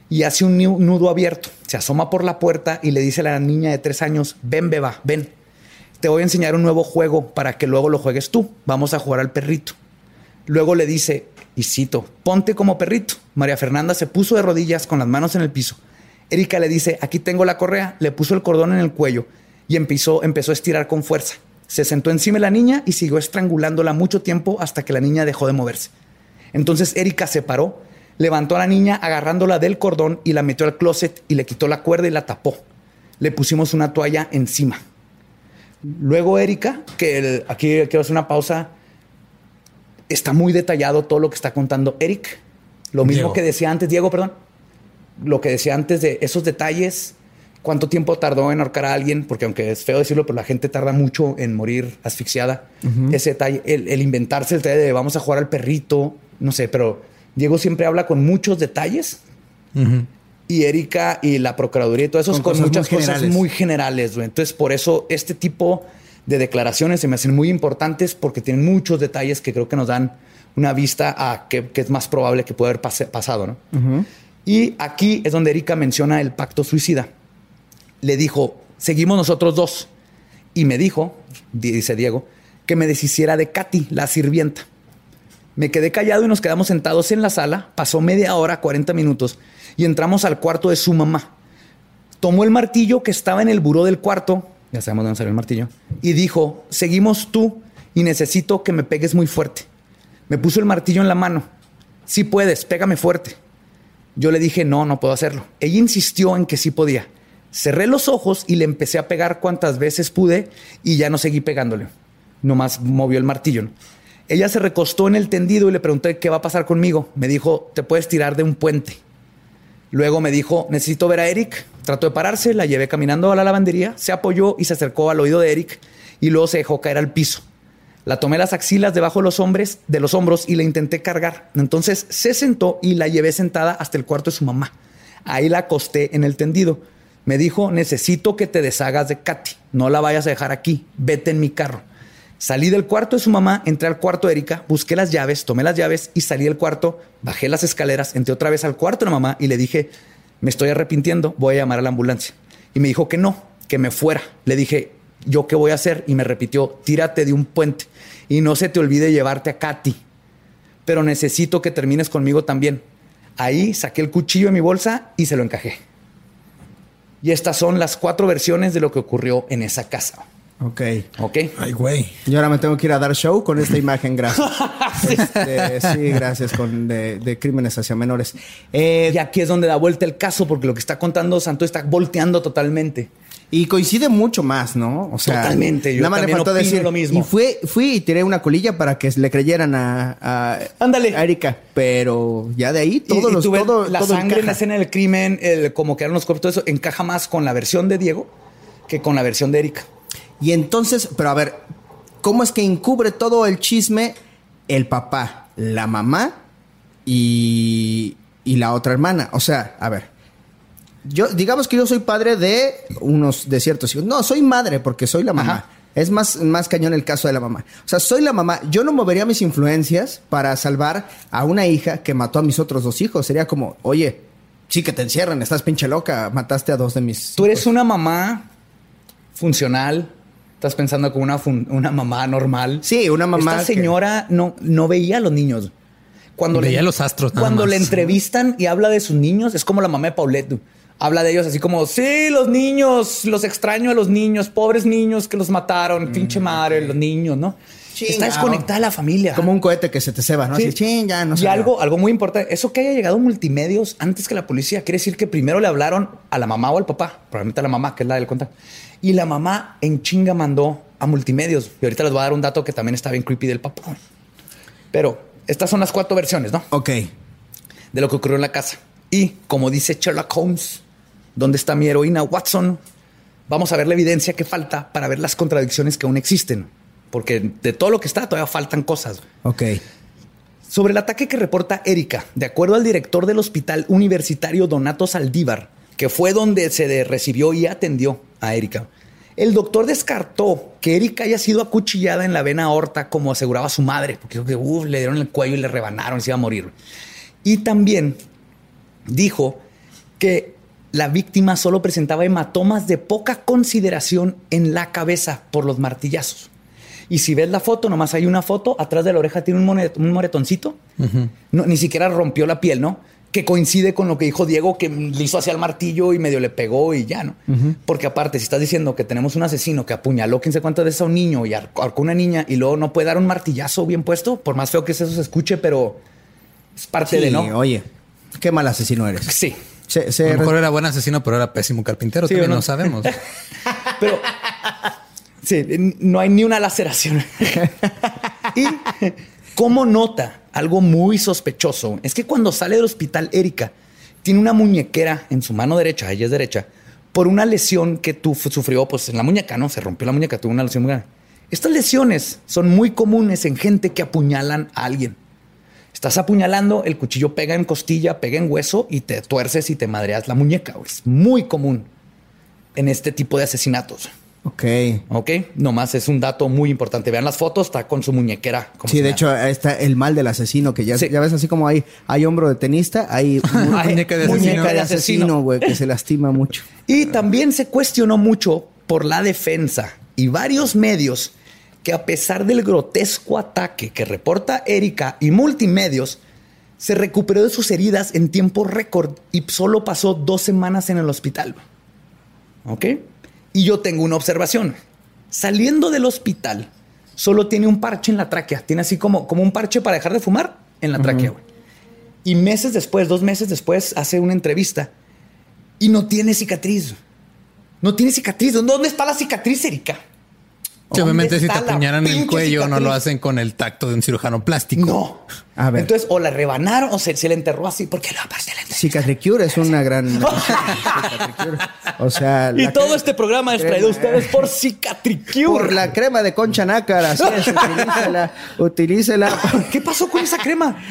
y hace un nu- nudo abierto. Se asoma por la puerta y le dice a la niña de tres años, ven beba, ven. Te voy a enseñar un nuevo juego para que luego lo juegues tú. Vamos a jugar al perrito. Luego le dice, y cito, ponte como perrito. María Fernanda se puso de rodillas con las manos en el piso. Erika le dice, aquí tengo la correa, le puso el cordón en el cuello y empezó, empezó a estirar con fuerza. Se sentó encima de la niña y siguió estrangulándola mucho tiempo hasta que la niña dejó de moverse. Entonces Erika se paró, levantó a la niña agarrándola del cordón y la metió al closet y le quitó la cuerda y la tapó. Le pusimos una toalla encima. Luego Erika, que el- aquí quiero hacer una pausa, está muy detallado todo lo que está contando Eric. Lo mismo Diego. que decía antes, Diego, perdón. Lo que decía antes de esos detalles, cuánto tiempo tardó en ahorcar a alguien, porque aunque es feo decirlo, pero la gente tarda mucho en morir asfixiada. Ese detalle, el, el inventarse el detalle de vamos a jugar al perrito, no sé, pero Diego siempre habla con muchos detalles. Y Erika y la Procuraduría y todo eso Con con, cosas muchas muy cosas generales. muy generales. güey. Entonces, por eso este tipo de declaraciones se me hacen muy importantes porque tienen muchos detalles que creo que nos dan una vista a qué, es más probable que pueda haber pase- pasado. ¿no? Y aquí es donde Erika menciona el pacto suicida. Le dijo, seguimos nosotros dos. Y me dijo, dice Diego, que me deshiciera de Katy, la sirvienta. Me quedé callado y nos quedamos sentados en la sala. Pasó media hora, 40 minutos, y entramos al cuarto de su mamá. Tomó el martillo que estaba en el buró del cuarto, ya sabemos dónde salió el martillo, y dijo, seguimos tú y necesito que me pegues muy fuerte. Me puso el martillo en la mano. Si puedes, pégame fuerte. Yo le dije, no, no puedo hacerlo. Ella insistió en que sí podía. Cerré los ojos y le empecé a pegar cuantas veces pude y ya no seguí pegándole. Nomás movió el martillo. Ella se recostó en el tendido y le pregunté qué va a pasar conmigo. Me dijo, te puedes tirar de un puente. Luego me dijo, necesito ver a Eric. Trató de pararse, la llevé caminando a la lavandería, se apoyó y se acercó al oído de Eric y luego se dejó caer al piso. La tomé las axilas debajo de los, hombres, de los hombros y la intenté cargar. Entonces se sentó y la llevé sentada hasta el cuarto de su mamá. Ahí la acosté en el tendido. Me dijo, necesito que te deshagas de Katy. No la vayas a dejar aquí. Vete en mi carro. Salí del cuarto de su mamá, entré al cuarto de Erika, busqué las llaves, tomé las llaves y salí del cuarto, bajé las escaleras, entré otra vez al cuarto de la mamá y le dije, me estoy arrepintiendo, voy a llamar a la ambulancia. Y me dijo que no, que me fuera. Le dije, ¿yo qué voy a hacer? Y me repitió, tírate de un puente y no se te olvide llevarte a Katy. Pero necesito que termines conmigo también. Ahí saqué el cuchillo de mi bolsa y se lo encajé. Y estas son las cuatro versiones de lo que ocurrió en esa casa. Ok. ¿Ok? Ay, güey. Y ahora me tengo que ir a dar show con esta imagen, gracias. Este, sí, gracias, con de, de crímenes hacia menores. Eh, Y aquí es donde da vuelta el caso, porque lo que está contando Santo está volteando totalmente. Y coincide mucho más, ¿no? O sea, Totalmente, yo nada más le faltó decir lo mismo. Y fui, fui y tiré una colilla para que le creyeran a, a, Ándale. a Erika. Pero ya de ahí Y- todos y los ves todo, la todo sangre en la encaja. escena del crimen, el, como quedaron los cuerpos, todo eso encaja más con la versión de Diego que con la versión de Erika. Y entonces, pero a ver, ¿cómo es que encubre todo el chisme el papá, la mamá y, y la otra hermana? O sea, a ver, yo digamos que yo soy padre de unos de ciertos hijos. No, soy madre porque soy la mamá. Ajá. Es más, más cañón el caso de la mamá. O sea, soy la mamá. Yo no movería mis influencias para salvar a una hija que mató a mis otros dos hijos. Sería como, oye, sí que te encierran, estás pinche loca, mataste a dos de mis. Tú eres hijos". una mamá funcional. Estás pensando como una, fun- una mamá normal. Sí, una mamá Esta que- señora no, no veía a los niños. Cuando Veía los astros nada Cuando más. le entrevistan y habla de sus niños, es como la mamá de Paulette. Habla de ellos así como, sí, los niños, los extraño a los niños, pobres niños que los mataron, pinche madre, los niños, ¿no? Está desconectada de la familia. Como un cohete que se te ceba, ¿no? Sí. Así, ching, ya no y sé. algo, algo muy importante, eso que haya llegado multimedios antes que la policía, quiere decir que primero le hablaron a la mamá o al papá, probablemente a la mamá, que es la del contacto. Y la mamá en chinga mandó a multimedios. Y ahorita les voy a dar un dato que también está bien creepy del papá. Pero estas son las cuatro versiones, ¿no? Ok. De lo que ocurrió en la casa. Y como dice Sherlock Holmes, ¿dónde está mi heroína Watson? Vamos a ver la evidencia que falta para ver las contradicciones que aún existen. Porque de todo lo que está, todavía faltan cosas. Ok. Sobre el ataque que reporta Erika, de acuerdo al director del hospital universitario Donato Saldívar, que fue donde se recibió y atendió a Erika, el doctor descartó que Erika haya sido acuchillada en la vena aorta como aseguraba su madre, porque dijo que uf, le dieron el cuello y le rebanaron y se iba a morir. Y también dijo que la víctima solo presentaba hematomas de poca consideración en la cabeza por los martillazos. Y si ves la foto, nomás hay una foto, atrás de la oreja tiene un, monet- un moretoncito. no, ni siquiera rompió la piel, ¿no? Que coincide con lo que dijo Diego, que le hizo hacia el martillo y medio le pegó y ya, ¿no? Porque aparte, si estás diciendo que tenemos un asesino que apuñaló quién se cuántas veces a un niño y arcó arcó una niña y luego no puede dar un martillazo bien puesto, por más feo que eso se escuche, pero es parte Sí, de, ¿no? oye, qué mal asceno eres. Sí. Se, A lo mejor era buen asesino, pero era pésimo carpintero. Sí, También no sabemos. Pero sí, no hay ni una laceración. y como nota, algo muy sospechoso es que cuando sale del hospital Erika tiene una muñequera en su mano derecha, ella es derecha, por una lesión que tú sufrió pues en la muñeca, ¿no? Se rompió la muñeca, tuvo una lesión muy grande. Estas lesiones son muy comunes en gente que apuñalan a alguien. Estás apuñalando, el cuchillo pega en costilla, pega en hueso y te tuerces y te madreas la muñeca. güey. Es muy común en este tipo de asesinatos. Ok. Ok, nomás es un dato muy importante. Vean las fotos, está con su muñequera. como Sí, si de nada. hecho, ahí está el mal del asesino, que ya, Sí. ya ves así como hay, hay hombro de tenista, hay mu- Ay, muñeca de muñeca asesino. de asesino, güey, que se lastima mucho. Y también se cuestionó mucho por la defensa y varios medios que a pesar del grotesco ataque que reporta Erika y multimedios, se recuperó de sus heridas en tiempo récord y solo pasó dos semanas en el hospital. ¿Ok? Y yo tengo una observación. Saliendo del hospital, solo tiene un parche en la tráquea. Tiene así como, como un parche para dejar de fumar en la tráquea. güey. Y meses después, dos meses después, hace una entrevista y no tiene cicatriz. No tiene cicatriz. ¿Dónde está la cicatriz, Erika? Obviamente ¿Dónde si te apuñalan el cuello, no lo hacen con el tacto de un cirujano plástico. No. A ver. Entonces, o la rebanaron o se, se le enterró así, porque la parte la Cicatricure es una gran... O sea... Y todo este programa es traído a ustedes por Cicatricure. Por la crema de concha nácar, así es, utilícela, utilícela. ¿Qué pasó con esa crema?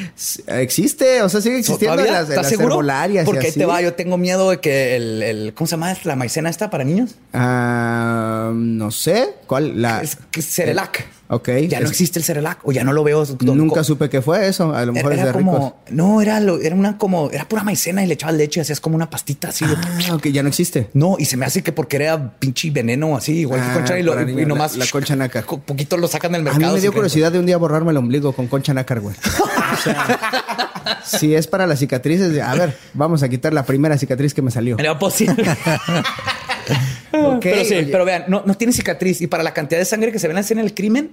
Existe, o sea, sigue existiendo en las, en ¿Estás las seguro? herbolarias y Porque ahí así. te va, yo tengo miedo de que el, el- ¿cómo se llama la maicena esta para niños? Ah, no sé, ¿cuál? La... Es Cerelac. Ok. Ya no existe el Cerelac o ya no lo veo. Nunca supe qué fue eso, a lo mejor era, es de como, ricos. no, era, lo- era una como, era pura maicena y le echabas leche y hacías como una pastita así. de- Ah, ok, ya no existe. No, y se me hace que porque era pinche veneno así, igual que Ah, concha y, lo- y nomás la- la concha nácar. poquito lo sacan del A mercado. mí me dio que- curiosidad de un día borrarme el ombligo con concha nácar, güey. O sea, si es para las cicatrices, de- a ver, vamos a quitar la primera cicatriz que me salió. Era posible. Ok, pero sí, oye. pero vean, no, no tiene cicatriz. Y para la cantidad de sangre que se ven en del crimen,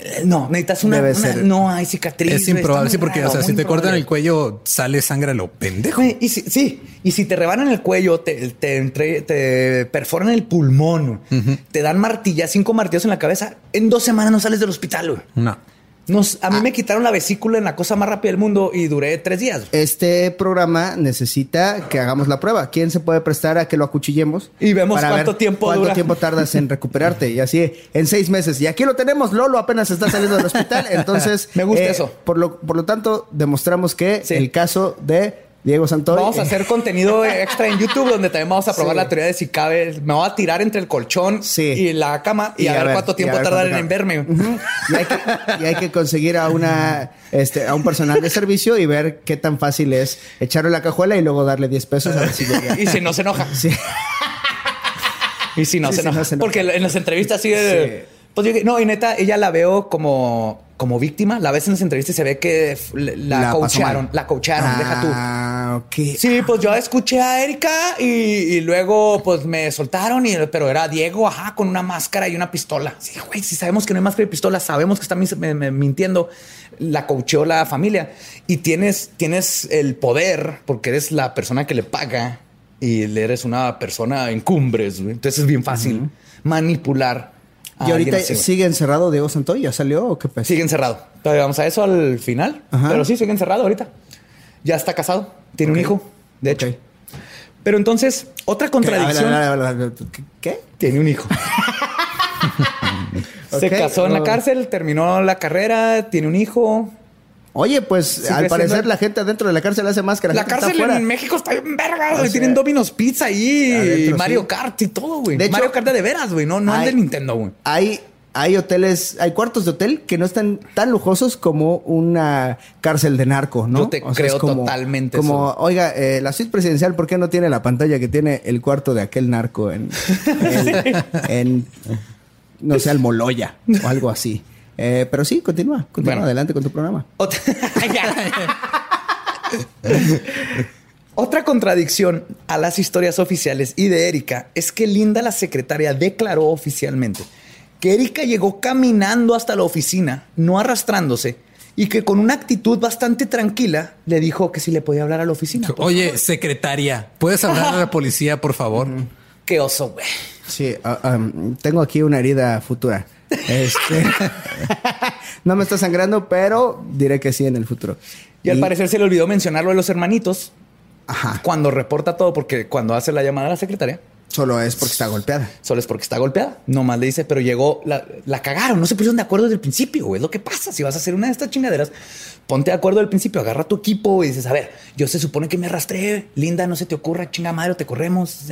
eh, no, necesitas una. Debe una- ser. no hay cicatriz. Es improbable, sí, porque, raro, o sea, si te cortan el cuello, sale sangre a lo pendejo. Y si, sí, y si te rebanan el cuello, te, te, perforan el pulmón, te dan martillas, cinco martillos en la cabeza, en dos semanas no sales del hospital. güey. No. Nos, a mí Ah. me quitaron la vesícula en la cosa más rápida del mundo y duré tres días. Este programa necesita que hagamos la prueba. ¿Quién se puede prestar a que lo acuchillemos? Y vemos cuánto tiempo cuánto dura. tiempo tardas en recuperarte. Y así en seis meses. Y aquí lo tenemos. Lolo apenas está saliendo del hospital. Entonces, eh, Me gusta eso. Por lo, por lo tanto, demostramos que Sí. el caso de Diego Santoy. Vamos a hacer contenido extra en YouTube donde también vamos a probar Sí. la teoría de si cabe. Me voy a tirar entre el colchón Sí. y la cama y, a, ver, cuánto tiempo tardan en verme. Y hay, que, y hay que conseguir a una este, a un personal de servicio y ver qué tan fácil es echarle la cajuela y luego darle 10 pesos a ver si llega. Y si no se enoja. Sí. Y si no, se, no enoja. se enoja. Porque en las entrevistas sigue de. Pues yo, no, y neta, ella la veo como, como víctima. La ves en las entrevistas y se ve que la, la coacharon. La coacharon, deja tú. Ah, ok. Sí, pues yo escuché a Erika y, y luego pues me soltaron, y, pero era Diego, ajá, con una máscara y una pistola. Sí, güey, si sabemos que no hay máscara y pistola, sabemos que está mis- me- me- mintiendo. La coacheó la familia y tienes, tienes el poder porque eres la persona que le paga y eres una persona en cumbres. güey. Entonces es bien fácil manipular. A ¿Y ahorita así, sigue encerrado Diego Santoy? ¿Ya salió o qué pasa? Sigue encerrado. Todavía vamos a eso al final. Ajá. Pero sí, sigue encerrado ahorita. Ya está casado. Tiene un hijo, de hecho. Pero entonces, otra contradicción. ¿Qué? ¿Qué? Tiene un hijo. Se casó en la oh. cárcel, terminó la carrera, tiene un hijo. Oye, pues Sigue al parecer siendo- la gente adentro de la cárcel hace más que la, La, gente cárcel está en México está bien verga. O güey. sea, Tienen Domino's Pizza ahí, adentro, y Mario sí. Kart y todo, güey. Hecho, Mario Kart de, veras, güey. No, no el hay- de Nintendo, güey. Hay, hay hoteles, hay cuartos de hotel que no están tan lujosos como una cárcel de narco, ¿no? Yo te creo totalmente Como, oiga, eh, la suite presidencial, ¿por qué no tiene la pantalla que tiene el cuarto de aquel narco en, en, en, no sé, Almoloya o algo así? Eh, pero sí, continúa, continúa Bueno. adelante con tu programa. Otra... Otra contradicción a las historias oficiales y de Erika es que Linda, la secretaria, declaró oficialmente que Erika llegó caminando hasta la oficina, no arrastrándose, y que con una actitud bastante tranquila le dijo que si le podía hablar a la oficina. Oye, secretaria, ¿puedes hablar a la policía, por favor? Qué oso, güey. Sí, ah, um, tengo aquí una herida futura. Este, no me está sangrando, pero diré que sí en el futuro. Y al parecer se le olvidó mencionarlo de los hermanitos Ajá. cuando reporta todo, porque cuando hace la llamada a la secretaria, Solo es porque está golpeada. Solo es porque está golpeada. Nomás le dice, pero llegó, la, la cagaron, no se pusieron de acuerdo desde el principio. güey. Es lo que pasa. Si vas a hacer una de estas chingaderas, ponte de acuerdo al principio, agarra tu equipo y dices, a ver, yo se supone que me arrastré, linda, no se te ocurra, chinga madre, te corremos.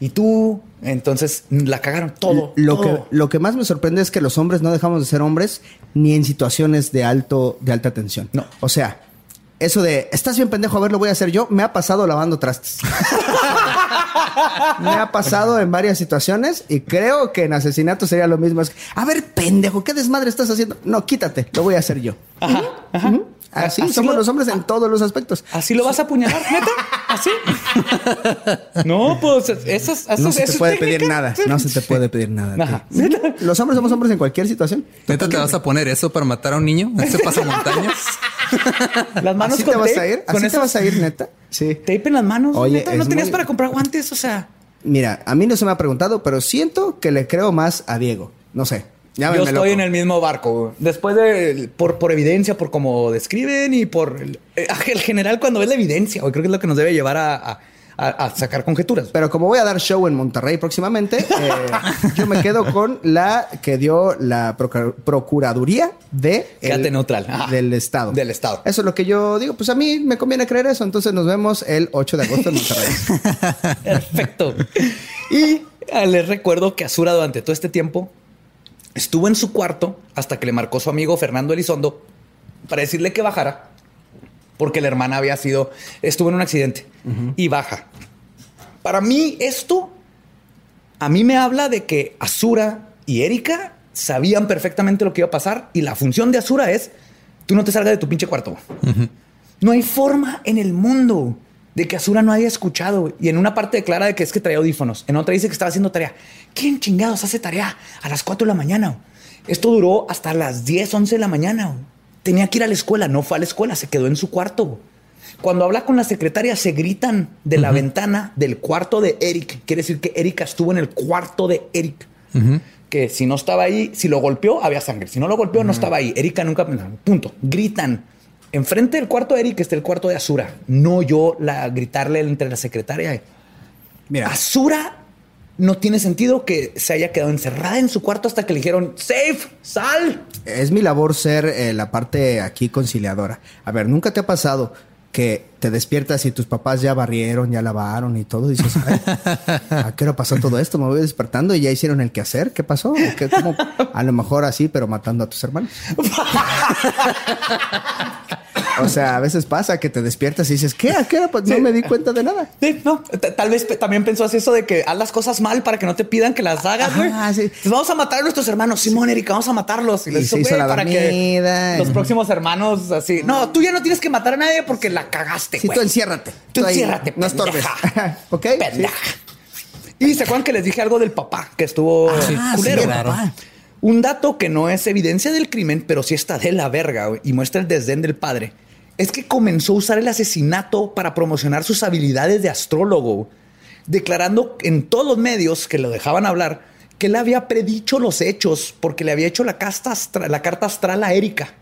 Y tú, entonces la cagaron todo. Lo todo. que, lo que más me sorprende es que los hombres no dejamos de ser hombres ni en situaciones de alto, de alta tensión. No. O sea, eso de estás bien pendejo, a ver, lo voy a hacer yo, me ha pasado lavando trastes. me ha pasado en varias situaciones y creo que en asesinato sería lo mismo. Es, a ver, pendejo, ¿qué desmadre estás haciendo? No, quítate, lo voy a hacer yo. Ajá, ajá. Así, Así somos lo- los hombres en todos los aspectos. ¿Así lo vas a apuñalar, neta? ¿Así? no, pues eso es. Eso No es- se eso te puede pedir nada. No se te puede pedir nada. Ajá. Los hombres somos hombres en cualquier situación. ¿Neta te vas a poner eso para matar a un niño? ¿Ese pasamontañas? Las manos ¿Así con te vas a ir? con ¿Así te vas a ir, neta? Sí. Tape en las manos. Oye, neta, no tenías muy- para comprar guantes, o sea. Mira, a mí no se me ha preguntado, pero siento que le creo más a Diego. No sé. Yo estoy loco. en el mismo barco. Después de, por, por evidencia, por cómo describen y por el, eh, el general cuando ves la evidencia, creo que es lo que nos debe llevar a, a- sacar conjeturas. Pero como voy a dar show en Monterrey próximamente, eh, yo me quedo con la que dio la Procuraduría de Quédate neutral. Ajá. del Estado. Del Estado. Eso es lo que yo digo. Pues a mí me conviene creer eso. Entonces nos vemos el 8 de agosto en Monterrey. Perfecto. Y ah, les recuerdo que Azura durante todo este tiempo estuvo en su cuarto hasta que le marcó su amigo Fernando Elizondo para decirle que bajara porque la hermana había sido, estuvo en un accidente y baja. Para mí esto, a mí me habla de que Azura y Erika sabían perfectamente lo que iba a pasar y la función de Azura es, tú no te salgas de tu pinche cuarto. No hay forma en el mundo de que Azura no haya escuchado. Y en una parte declara de que es que traía audífonos. En otra dice que estaba haciendo tarea. ¿Quién chingados hace tarea a las 4 de la mañana? Esto duró hasta las 10, 11 de la mañana. Tenía que ir a la escuela. No fue a la escuela. Se quedó en su cuarto. Cuando habla con la secretaria, se gritan de la ventana del cuarto de Eric. Quiere decir que Erika estuvo en el cuarto de Eric. Que si no estaba ahí, si lo golpeó, había sangre. Si no lo golpeó, no estaba ahí. Erika nunca. Punto. Gritan. Enfrente del cuarto de Eric está el cuarto de Azura. No yo la gritarle entre la secretaria. Mira, Azura no tiene sentido que se haya quedado encerrada en su cuarto hasta que le dijeron, safe, sal. es mi labor ser eh, la parte aquí conciliadora. A ver, ¿nunca te ha pasado que te despiertas y tus papás ya barrieron, ya lavaron y todo? Y dices, "Ay, ¿a qué hora pasó todo esto? Me voy despertando y ya hicieron el quehacer. ¿Qué pasó? ¿Qué, cómo? A lo mejor así, pero matando a tus hermanos. O sea, a veces pasa que te despiertas y dices, ¿qué? ¿A qué hora? Pues no me di cuenta de nada. Sí, no, t- tal vez también pensó así eso de que haz las cosas mal para que no te pidan que las hagas, güey. Ajá, sí. Entonces, vamos a matar a nuestros hermanos. Simón, Erika, vamos a matarlos. Y les hizo, hizo güey, la para dormida. que los próximos hermanos así. No, tú ya no tienes que matar a nadie porque la cagaste, Sí, tú enciérrate. Tú enciérrate, No estorbes. ¿Ok? Pendeja. Y se acuerdan que les dije algo del papá, que estuvo sí, culero. sí, claro. Un dato que no es evidencia del crimen, pero sí está de la verga güey, y muestra el desdén del padre. Es que comenzó a usar el asesinato para promocionar sus habilidades de astrólogo, declarando en todos los medios que lo dejaban hablar que él había predicho los hechos porque le había hecho la, casta astra- la carta astral a Erika.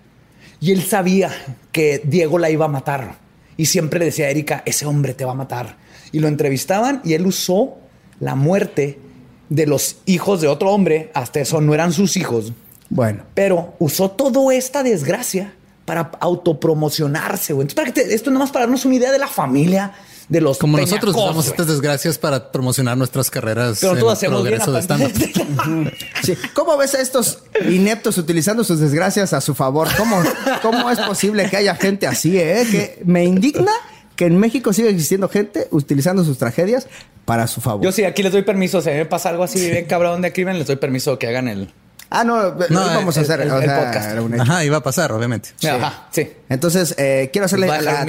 Y él sabía que Diego la iba a matar. Y siempre le decía a Erika, ese hombre te va a matar. Y lo entrevistaban y él usó la muerte de los hijos de otro hombre. Hasta eso no eran sus hijos. Bueno. Pero usó toda esta desgracia para autopromocionarse. güey. Entonces, para que te- esto nomás para darnos una idea de la familia de los Como nosotros usamos estas desgracias para promocionar nuestras carreras Pero todos hacemos bien progreso de aparte. stand-up. Sí. ¿Cómo ves a estos ineptos utilizando sus desgracias a su favor? ¿Cómo, cómo es posible que haya gente así, eh? Que me indigna que en México siga existiendo gente utilizando sus tragedias para su favor. Yo sí, aquí les doy permiso. Si a mí me pasa algo así bien cabrón de crimen, les doy permiso que hagan el... Ah, no, no, No, vamos a hacer el- o el sea, podcast. era un hecho. Ajá, iba a pasar, obviamente. Ajá, sí. Entonces, eh, quiero hacerle a la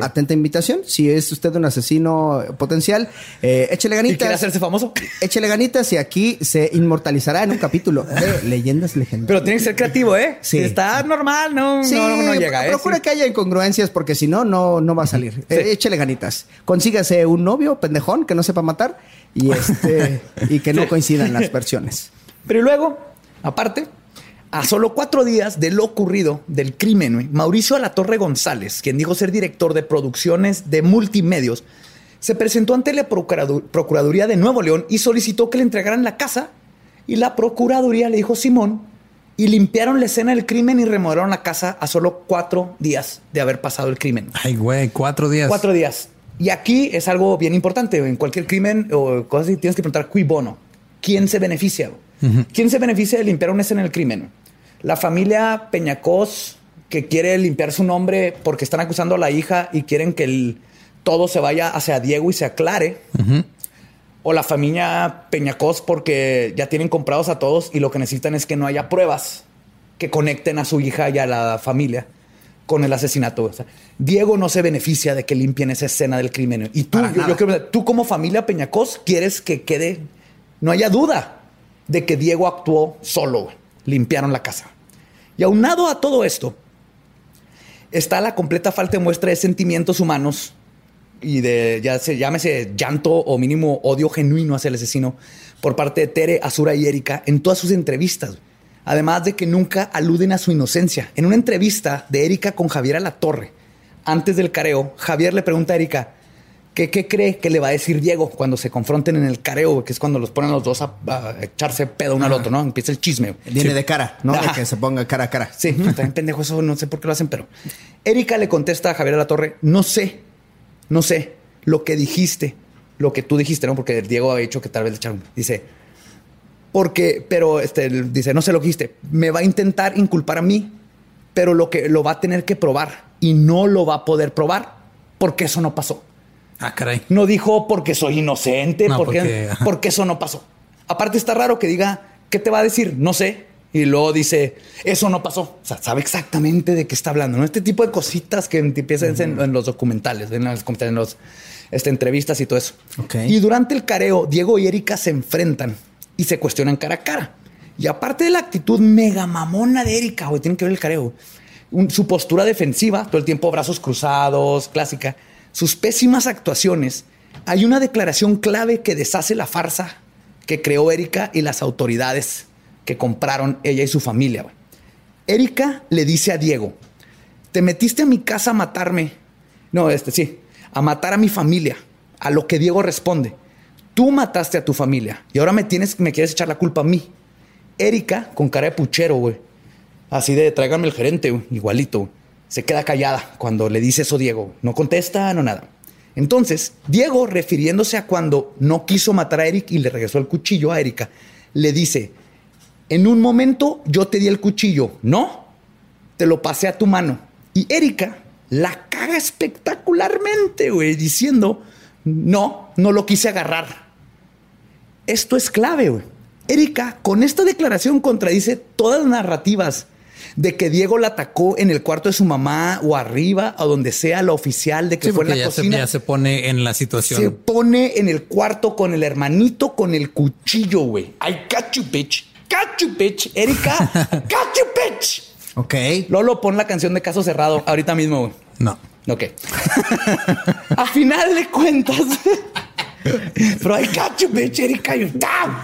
atenta, invitación. Si es usted un asesino potencial, eh, échele ¿Y quiere ganitas. hacerse famoso? Échele ganitas y aquí se inmortalizará en un capítulo de Leyendas Legendarias. Pero tiene que ser creativo, ¿eh? Sí. Si está normal, no, Sí, no, no llega, ¿eh? procura Sí. que haya incongruencias porque si no, no, no va a salir. Eh, échele ganitas. Consígase un novio pendejón que no sepa matar y este y que no coincidan las versiones. Pero luego, aparte, a solo cuatro días de lo ocurrido del crimen, Mauricio Alatorre González, quien dijo ser director de producciones de multimedios, se presentó ante la Procuradu- Procuraduría de Nuevo León y solicitó que le entregaran la casa. Y la Procuraduría le dijo Simón y limpiaron la escena del crimen y remodelaron la casa a solo cuatro días de haber pasado el crimen. Ay, güey, cuatro días. Cuatro días. Y aquí es algo bien importante. En cualquier crimen o cosas así, tienes que preguntar cui bono. ¿Quién se beneficia? ¿Quién se beneficia de limpiar una escena del crimen? La familia Peñacos, que quiere limpiar su nombre porque están acusando a la hija y quieren que el- todo se vaya hacia Diego y se aclare. O la familia Peñacos porque ya tienen comprados a todos y lo que necesitan es que no haya pruebas que conecten a su hija y a la familia con el asesinato. O sea, Diego no se beneficia de que limpien esa escena del crimen. Y tú, yo creo- tú como familia Peñacos quieres que quede, no haya duda de que Diego actuó solo. Limpiaron la casa. Y aunado a todo esto, está la completa falta de muestra de sentimientos humanos y de, ya se llámese llanto o mínimo odio genuino hacia el asesino por parte de Tere, Azura y Erika en todas sus entrevistas. Además de que nunca aluden a su inocencia. En una entrevista de Erika con Javier Alatorre, antes del careo, Javier le pregunta a Erika qué cree que le va a decir Diego cuando se confronten en el careo, que es cuando los ponen los dos a, a echarse pedo uno al otro, ¿no? Empieza el chisme. Viene Sí. de cara, ¿no? De Ajá. que se ponga cara a cara. Sí, también pendejo, eso no sé por qué lo hacen, pero Erika le contesta a Javier Alatorre, no sé, no sé lo que dijiste, lo que tú dijiste, ¿no? Porque Diego había dicho que tal vez le echaron. Dice, porque, pero este, dice, no sé lo que dijiste, me va a intentar inculpar a mí, pero lo que lo va a tener que probar y no lo va a poder probar porque eso no pasó. Ah, caray. No dijo porque soy inocente, No, porque, porque- porque eso no pasó. Aparte está raro que diga, ¿qué te va a decir? No sé. Y luego dice, eso no pasó. O sea, sabe exactamente de qué está hablando. ¿no? Este tipo de cositas que empiezan en, en los documentales, en las en los, este, entrevistas y todo eso. Y durante el careo, Diego y Erika se enfrentan y se cuestionan cara a cara. Y aparte de la actitud mega mamona de Erika, güey, tienen que ver el careo. Un- su postura defensiva, todo el tiempo brazos cruzados, clásica. Sus pésimas actuaciones. Hay una declaración clave que deshace la farsa que creó Erika y las autoridades que compraron ella y su familia. Erika le dice a Diego, te metiste a mi casa a matarme. No, este sí, a matar a mi familia. A lo que Diego responde, tú mataste a tu familia y ahora me tienes, me quieres echar la culpa a mí. Erika, con cara de puchero, güey. Así de tráigame el gerente, güey, igualito. güey. Se queda callada cuando le dice eso Diego. No contesta, no nada. Entonces, Diego, refiriéndose a cuando no quiso matar a Eric y le regresó el cuchillo a Erika, le dice, en un momento yo te di el cuchillo, ¿no? Te lo pasé a tu mano. Y Erika la caga espectacularmente, güey, diciendo, no, no lo quise agarrar. Esto es clave, güey. Erika, con esta declaración contradice todas las narrativas de que Diego la atacó en el cuarto de su mamá o arriba o donde sea la oficial de que Sí, fue en la ya se, cocina. ya se pone en la situación. Se pone en el cuarto con el hermanito con el cuchillo, güey. I got you, bitch. Got you, bitch. Erika, got you, bitch. Ok. Lolo, pon la canción de Caso Cerrado ahorita mismo, güey. No. Ok. A final de cuentas. Pero I got you, bitch, Erika. You down.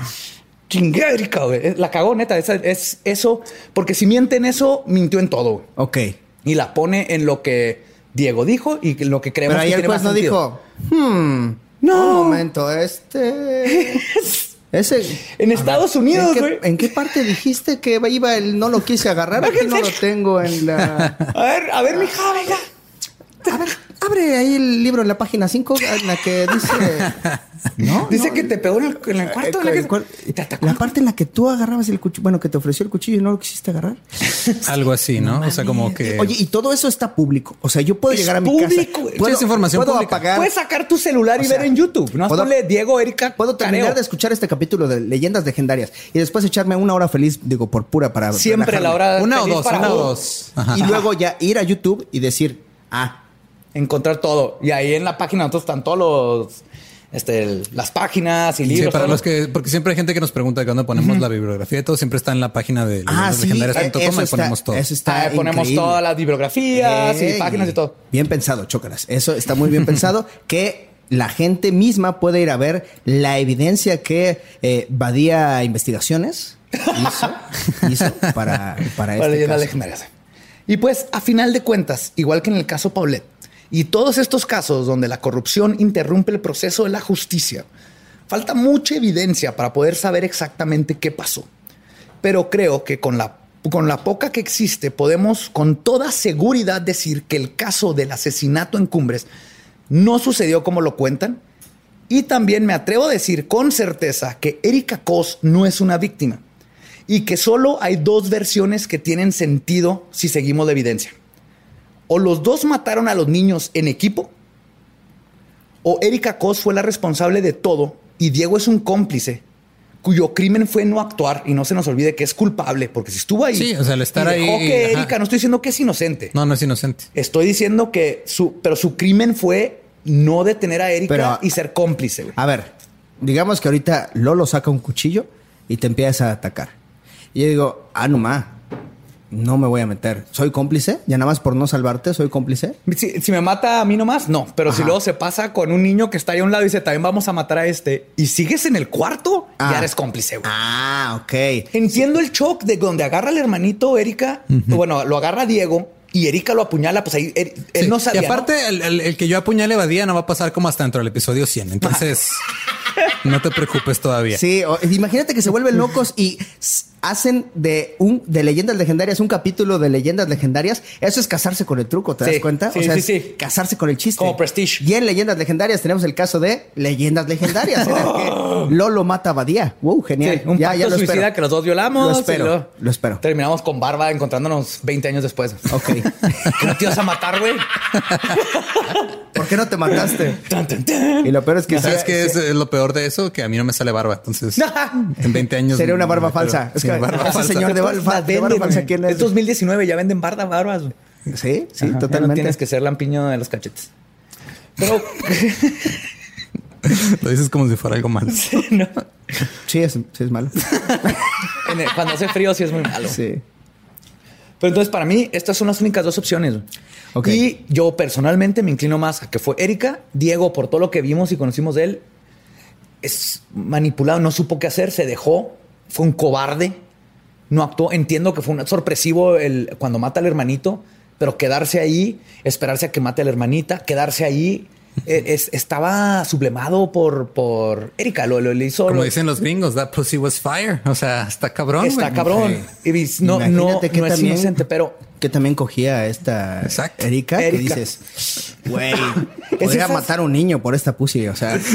Chingue, Erika, güey. La cagó, neta. Es eso. Porque si miente en eso, mintió en todo. güey. Ok. Y la pone en lo que Diego dijo y lo que creemos Pero ahí que el tiene juez más no sentido. dijo, hmm, No. Un momento, este. Ese. En Estados ver, Unidos, ¿en qué, güey. ¿En qué parte dijiste que iba el no lo quise agarrar? Aquí no lo tengo en la. A ver, a ver, mija, venga. A ver, abre ahí el libro en la página 5 en la que dice. No. Dice no, que te pegó en el, en el cuarto. eh, en la que- el cuar- y te atacó. la parte en la que tú agarrabas el cuchillo, bueno, que te ofreció el cuchillo y no lo quisiste agarrar. Algo así, ¿no? o sea, como que. Oye, y todo eso está público. O sea, yo puedo Es llegar a mi público, casa. Es información puedo pública. apagar. Puedes sacar tu celular y O sea, ver en YouTube. No puedo- ponle Diego, Erika. Puedo terminar careo. de escuchar este capítulo de leyendas legendarias y después echarme una hora feliz, digo, por pura para. Siempre relajarme. la hora una o dos, para una o dos. Ajá. Y luego ya ir a YouTube y decir, ah, Encontrar todo. Y ahí en la página nosotros están todos los. Este, las páginas y Sí, libros. para todo. los que, porque siempre hay gente que nos pregunta de cuándo ponemos la bibliografía y todo, siempre está en la página de ah, sí, legendarias.com eso y está, ponemos todo. eso está Ah, ponemos increíble. todas las bibliografías Ey, y páginas y todo. Bien pensado, chócalas. Eso está muy bien pensado. Que la gente misma puede ir a ver la evidencia que eh, Badía Investigaciones hizo, hizo para, para Para este leyendas caso. legendarias. Y pues, a final de cuentas, igual que en el caso Paulette, Y todos estos casos donde la corrupción interrumpe el proceso de la justicia, falta mucha evidencia para poder saber exactamente qué pasó. Pero creo que con la, con la poca que existe podemos con toda seguridad decir que el caso del asesinato en Cumbres no sucedió como lo cuentan. Y también me atrevo a decir con certeza que Erika Kos no es una víctima y que solo hay dos versiones que tienen sentido si seguimos la evidencia. O los dos mataron a los niños en equipo, o Erika Kos fue la responsable de todo y Diego es un cómplice cuyo crimen fue no actuar y no se nos olvide que es culpable porque si estuvo ahí. Sí, o sea, al estar y dejó ahí, que ajá. Erika, no estoy diciendo que es inocente. No, no es inocente. Estoy diciendo que su, pero su crimen fue no detener a Erika Pero- y ser cómplice. güey. A ver, digamos que ahorita Lolo saca un cuchillo y te empieza a atacar. Y yo digo, ah, no ma, no me voy a meter. ¿Soy cómplice? Ya nada más por no salvarte, ¿soy cómplice? Si, si me mata a mí nomás, no. Pero si luego se pasa con un niño que está ahí a un lado y dice, también vamos a matar a este, y sigues en el cuarto, Ah. ya eres cómplice. güey. Ah, ok. Entiendo el shock de donde agarra al hermanito Erika, bueno, lo agarra Diego y Erika lo apuñala, pues ahí él, él Sí. no sabía. Y aparte, el, el- el que yo apuñale a Badía no va a pasar como hasta dentro del episodio 100. Entonces, no te preocupes todavía. Sí, o- imagínate que se vuelven locos y hacen de un de leyendas legendarias un capítulo de leyendas legendarias. Eso es casarse con el truco, ¿te Sí, das cuenta? sí, o sea, sí, es sí. casarse con el chiste. Como Prestige. Y en leyendas legendarias tenemos el caso de leyendas legendarias, en el que Lolo mata a Badía. Wow, genial. Sí, un ya, pacto ya lo suicida espero. que los dos violamos. Lo espero, lo espero. Terminamos con Barba encontrándonos 20 años después. Ok. ¿Que no te ibas a matar, güey? ¿Por qué no te mataste? Tan, tan, tan. Y lo peor es que ¿Sabes qué es eh, lo peor de eso? Que a mí no me sale barba. Entonces, en 20 años. Sería una barba falsa. Es ese falsa. señor de barba, de barba venden, falsa, güey. ¿quién es? Es 2019, ya venden barba barbas. Sí, sí, Ajá, ya No totalmente. tienes que ser lampiño de los cachetes. Pero Lo dices como si fuera algo malo. no. Sí, es, sí es malo. Cuando hace frío sí es muy malo. Sí. Pero entonces para mí estas son las únicas dos opciones. Y yo personalmente me inclino más a que fue Erika, Diego, por todo lo que vimos y conocimos de él, es manipulado, no supo qué hacer, se dejó, fue un cobarde, no actuó. Entiendo que fue un sorpresivo el, cuando mata al hermanito, pero quedarse ahí, esperarse a que mate a la hermanita, quedarse ahí, eh, es- estaba sublemado por, por Erika, lo, lo- le hizo... Como lo- dicen los gringos, that pussy was fire. O sea, está cabrón. está cabrón. Y no, no, que no es también- inocente, pero Que también cogía esta Exacto. Erika, que Erika. dices, güey, podría esas- matar a un niño por esta pussy, o sea.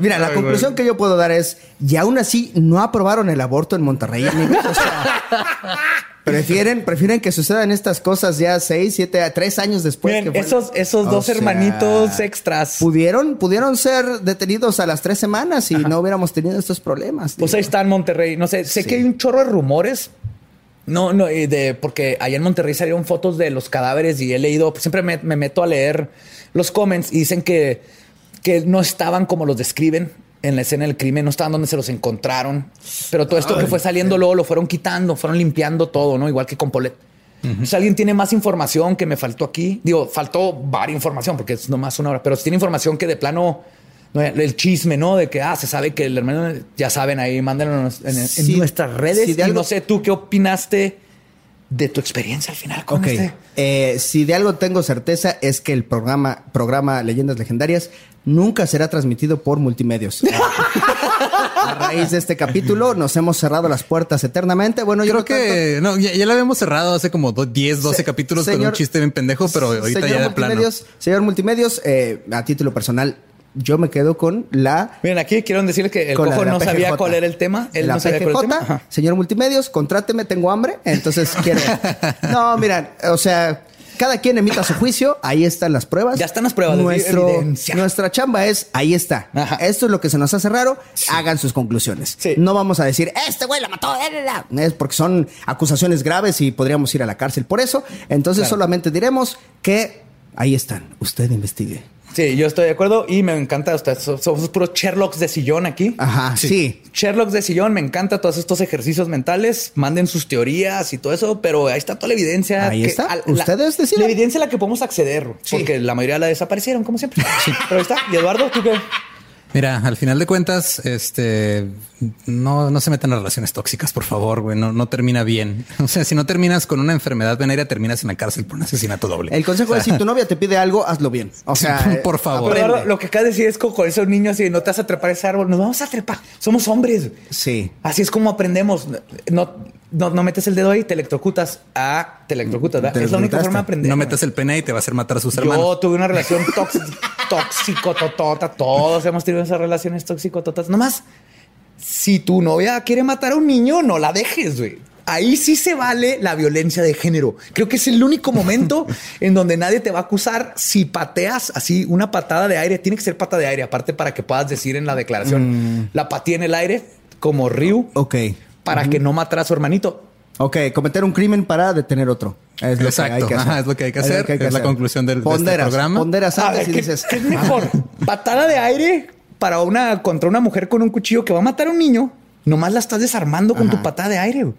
Mira, la conclusión que yo puedo dar es, y aún así no aprobaron el aborto en Monterrey, amigos. O sea, prefieren, prefieren que sucedan estas cosas ya seis, siete, tres años después. Miren, que fue- esos, esos dos sea, hermanitos extras. Pudieron, pudieron ser detenidos a las tres semanas y no hubiéramos tenido estos problemas. Pues digo. ahí está en Monterrey. No sé, sé Sí. que hay un chorro de rumores. No, no, de porque allá en Monterrey salieron fotos de los cadáveres y he leído, pues siempre me, me meto a leer los comments y dicen que, que no estaban como los describen en la escena del crimen, no estaban donde se los encontraron. Pero todo esto que fue saliendo luego lo fueron quitando, fueron limpiando todo, ¿no? Igual que con Polet. Si alguien tiene más información que me faltó aquí, digo, faltó varias información porque es nomás una hora, pero si tiene información que de plano, no, el chisme, ¿no? De que, ah, se sabe que el hermano, ya saben, ahí mándanos en, en Sí, nuestras redes. sí, y algo- no sé, tú qué opinaste de tu experiencia al final con Ok. este. Eh, si de algo tengo certeza es que el programa, programa Leyendas Legendarias nunca será transmitido por multimedios. A raíz de este capítulo nos hemos cerrado las puertas eternamente. Bueno, yo Creo no tanto. que no, ya, ya lo habíamos cerrado hace como do- 10, 12 Se- capítulos con un chiste bien pendejo, pero ahorita señor ya de plano. multimedios, Señor Multimedios, eh, a título personal, yo me quedo con la Miren, aquí quiero decirle que el cojo no sabía PGJ. cuál era el tema. Él la no sabía cuál era el PGJ, tema. Señor Multimedios, contráteme, tengo hambre, entonces quiero. No, mira, o sea, cada quien emita su juicio, ahí están las pruebas. Ya están las pruebas, es Nuestro, nuestra chamba es, ahí está. Ajá. Esto es lo que se nos hace raro, hagan sus conclusiones. Sí. No vamos a decir, este güey la mató, eh, eh, eh", es porque son acusaciones graves y podríamos ir a la cárcel por eso. Entonces Claro. solamente diremos que ahí están, usted investigue. Sí, yo estoy de acuerdo y me encanta. Ustedes so- somos puros Sherlocks de sillón aquí. Ajá, sí. Sherlocks de sillón, me encanta todos estos ejercicios mentales. Manden sus teorías y todo eso, pero ahí está toda la evidencia. Ahí que- está. a- Ustedes decidan. La evidencia a la que podemos acceder, Sí. porque la mayoría la desaparecieron, como siempre. Pero ahí está. Y Eduardo, ¿tú qué? Mira, al final de cuentas, este no, no se metan en relaciones tóxicas, por favor, güey. No, no termina bien. O sea, si no terminas con una enfermedad venérea, terminas en la cárcel por un asesinato doble. El consejo es si tu novia te pide algo, hazlo bien. O sea, por favor. Pero aprende. ahora lo que acaba de decir es como con esos niños y no te vas a trepar ese árbol. Nos vamos a trepar. Somos hombres. Sí. Así es como aprendemos. No, no, no metes el dedo ahí, te electrocutas. Ah, te electrocutas. ¿verdad? Te Es la única forma de aprender. No metas el pene y te va a hacer matar a sus Yo hermanos. tuve una relación tóxica, tóxico, totota. Todos hemos tenido esas relaciones tóxico, totas. Nomás, si tu novia quiere matar a un niño, no la dejes, güey. Ahí sí se vale la violencia de género. Creo que es el único momento en donde nadie te va a acusar si pateas así una patada de aire. Tiene que ser pata de aire, aparte para que puedas decir en la declaración la pateé en el aire como Ryu Ok. Para que no matara a su hermanito. Ok, cometer un crimen para detener otro. Es lo Exacto. que hay que hacer. Ajá, es lo que hay que hacer. Es la conclusión del- de este ponderas, programa. Ponderas A antes ver, y ¿qué, dices, qué es mejor? ¿Patada de aire para una contra una mujer con un cuchillo que va a matar a un niño? Nomás la estás desarmando con Ajá. tu patada de aire. No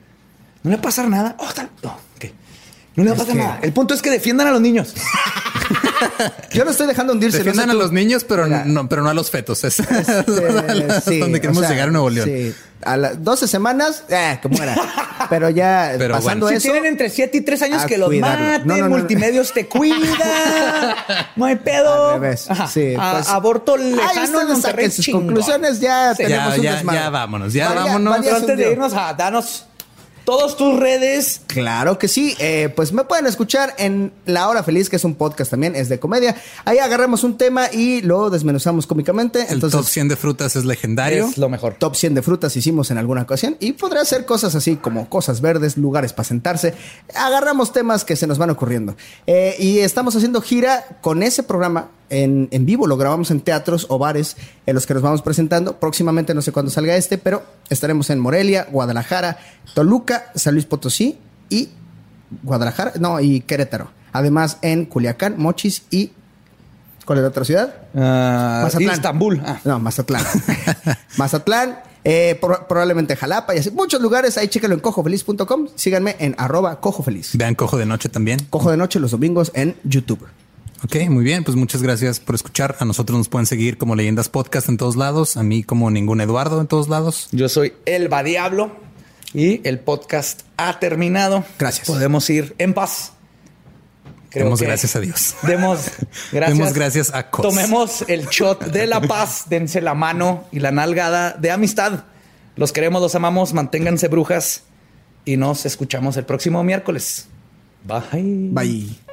le va a pasar nada. Oh, tal- oh, ok. No le va a pasar que- nada. El punto es que defiendan a los niños. yo no estoy dejando hundirse. no Defiendan sé a los niños, pero Mira. no, pero no a los fetos. Es Este, sí, donde queremos o sea, llegar a Nuevo León. Sí. A las 12 semanas, eh, que muera. Pero ya Pero pasando si eso. tienen entre 7 y 3 años, que los cuidarlo. maten. No, no, no, no. Multimedios te cuida. No hay pedo. Al revés. Ajá. Sí, A- pues- aborto lejano en Monterrey. sus conclusiones. Ya Sí. tenemos Ya, un ya, desmadre. ya vámonos, ya vámonos. Pero antes de irnos, a danos todas tus redes. Claro que sí. Eh, pues me pueden escuchar en La Hora Feliz, que es un podcast también, es de comedia. Ahí agarramos un tema y lo desmenuzamos cómicamente. El Entonces, top 100 de frutas es legendario. Es lo mejor. top 100 de frutas hicimos en alguna ocasión y podrá ser cosas así como cosas verdes, lugares para sentarse. Agarramos temas que se nos van ocurriendo. Eh, y estamos haciendo gira con ese programa en, en vivo. Lo grabamos en teatros o bares en los que nos vamos presentando. Próximamente no sé cuándo salga este, pero estaremos en Morelia, Guadalajara, Toluca, San Luis Potosí y Guadalajara, no, y Querétaro. Además en Culiacán, Mochis y... ¿Cuál es la otra ciudad? Ah, Mazatlán. Istambul. Ah. No, Mazatlán. Mazatlán, eh, pro- probablemente Jalapa y así. Muchos lugares. Ahí chéquenlo en cojofeliz.com. Síganme en arroba cojofeliz. Vean Cojo de Noche también. Cojo de noche los domingos en YouTube. Ok, muy bien. Pues muchas gracias por escuchar. A nosotros nos pueden seguir como Leyendas Podcast en todos lados. A mí como ningún Eduardo en todos lados. Yo soy Elba Diablo y el podcast ha terminado. Gracias. Podemos ir en paz. Creo Demos que gracias a Dios. Demos gracias. Demos gracias a Cos. Tomemos el shot de la paz, dense la mano y la nalgada de amistad. Los queremos, los amamos, manténganse brujas y nos escuchamos el próximo miércoles. Bye. Bye.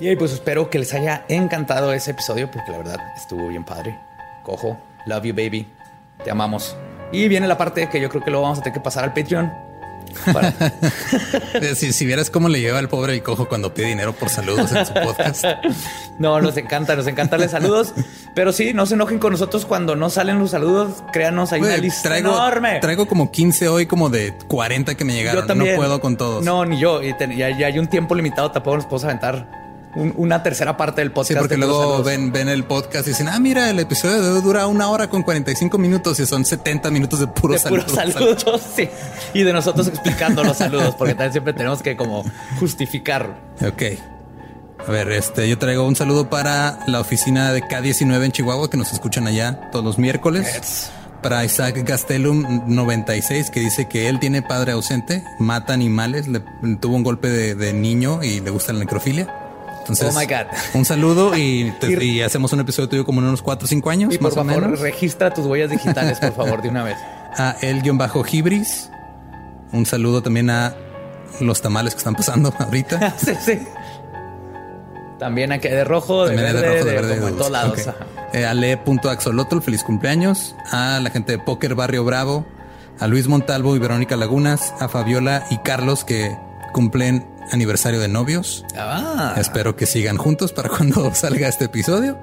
Y pues espero que les haya encantado ese episodio porque la verdad estuvo bien padre. Cojo, love you baby, te amamos. Y viene la parte que yo creo que lo vamos a tener que pasar al Patreon. Para- Si, si vieras cómo le lleva al pobre y cojo cuando pide dinero por saludos en su podcast. No, nos encanta, nos encanta los saludos. Pero sí, no se enojen con nosotros cuando no salen los saludos. Créanos, hay una Güey, lista traigo, enorme. traigo como 15 hoy, como de 40 que me llegaron. Yo también. No puedo con todos. No, ni yo. Y te- hay un tiempo limitado. Tampoco nos podemos aventar un- una tercera parte del podcast. Sí, porque puros luego ven, ven el podcast y dicen, ah, mira, el episodio dura una hora con 45 minutos y son 70 minutos de puros de puros saludos. saludos, sí. Y de nosotros explicando los saludos, porque también siempre tenemos que como justificarlo. Ok. A ver, este, yo traigo un saludo para la oficina de K19 en Chihuahua, que nos escuchan allá todos los miércoles. Para Isaac Gastelum 96, que dice que él tiene padre ausente, mata animales, le, tuvo un golpe de, de niño y le gusta la necrofilia. Entonces, Oh my God. un saludo y, te- Y- y hacemos un episodio tuyo como en unos 4 o 5 años, Y por más o favor, menos. registra tus huellas digitales, por favor, de una vez. A el-Gibris. Un saludo también a los tamales que están pasando ahorita. sí, sí. También aquí de rojo, de También verde, de rojo, de de verde. como en todos lados. Eh, a le.axolotl, feliz cumpleaños. A la gente de Poker Barrio Bravo. A Luis Montalvo y Verónica Lagunas. A Fabiola y Carlos que cumplen aniversario de novios. Ah, Espero que sigan juntos para cuando salga este episodio.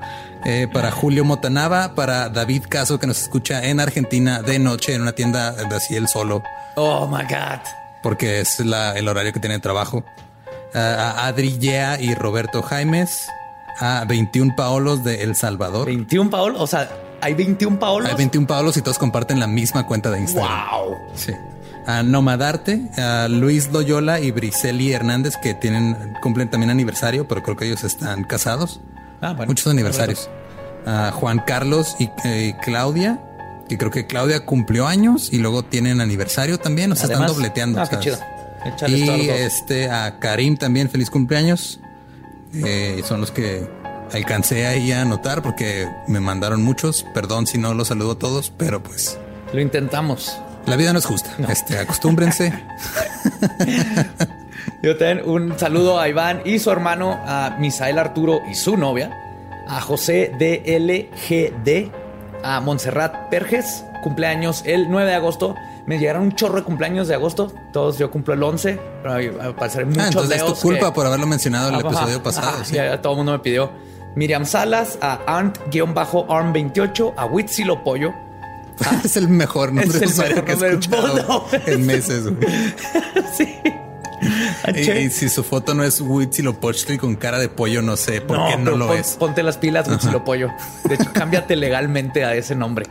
Eh, para Julio Motanava, para David Caso que nos escucha en Argentina de noche en una tienda de así él solo oh my God. porque es la- el horario que tiene de trabajo. A a Adri Yea y Roberto Jaimes. A 21 Paolos de El Salvador. 21 Paolos, o sea, hay 21 Paolos. Hay 21 Paolos y todos comparten la misma cuenta de Instagram. Wow. Sí. A Nomadarte, a Luis Loyola y Briseli Hernández, que tienen, cumplen también aniversario, pero creo que ellos están casados. Ah, bueno. Muchos aniversarios. A Juan Carlos y eh, Claudia, que creo que Claudia cumplió años y luego tienen aniversario también, o sea, están dobleteando. ah, qué chido. Y este a Karim también, feliz cumpleaños. Eh, son los que alcancé ahí a anotar porque me mandaron muchos. Perdón si no los saludo a todos, pero pues Lo intentamos. La vida no es justa. Este, acostúmbrense. Yo también un saludo a Iván y su hermano, a Misael Arturo y su novia, a José DLGD, a Montserrat Perges, cumpleaños el 9 de agosto. Me llegaron un chorro de cumpleaños de agosto. Todos yo cumplo el 11, pero parecer hay muchos Ah, entonces es tu culpa que- por haberlo mencionado en el episodio pasado. ajá, sí. ya todo el mundo me pidió. Miriam Salas, a Arnt-Arm28, a Huitzilo Pollo. es el mejor nombre de usuario que he escuchado en meses. güey. sí. Y, si su foto no es Huitzilopochtli con cara de pollo, no sé por qué no lo pon- es. Ponte las pilas, Huitzilo Pollo. De hecho, cámbiate legalmente a ese nombre.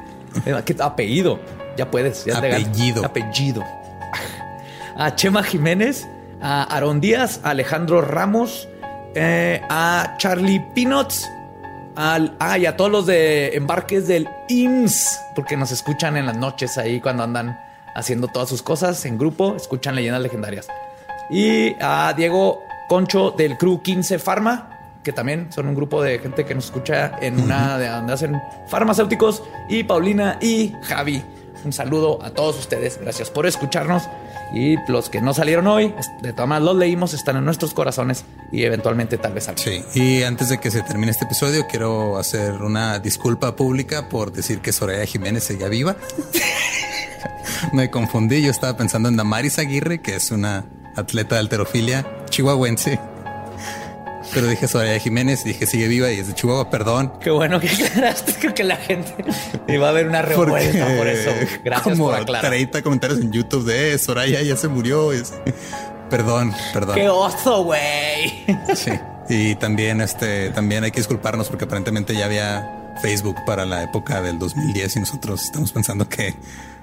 Eh, ¿Qué apellido? Ya puedes. Ya es legal. Apellido. Apellido. A Chema Jiménez, a Aaron Díaz, a Alejandro Ramos, eh, a Charlie Peanuts, al, ah, y a todos los de embarques del IMSS, porque nos escuchan en las noches ahí cuando andan haciendo todas sus cosas en grupo, escuchan leyendas legendarias. Y a Diego Concho del Crew 15 Pharma, que también son un grupo de gente que nos escucha en una de donde hacen farmacéuticos. Y Paulina y Javi. Un saludo a todos ustedes. Gracias por escucharnos. Y los que no salieron hoy, de todas maneras los leímos, están en nuestros corazones y eventualmente tal vez salgan. Sí, y antes de que se termine este episodio, quiero hacer una disculpa pública por decir que Soraya Jiménez seguía viva. Me confundí, yo estaba pensando en Damaris Aguirre, que es una atleta de alterofilia chihuahuense. Pero dije Soraya Jiménez y dije sigue viva y es de Chihuahua, perdón. Qué bueno que aclaraste. Creo que la gente iba a haber una revuelta por eso. Gracias como por aclarar. 30 comentarios en YouTube de "Eh, Soraya ya se murió. Perdón, perdón. Qué oso, güey. Sí. Y también, este, también hay que disculparnos porque aparentemente ya había Facebook para la época del 2010 y nosotros estamos pensando que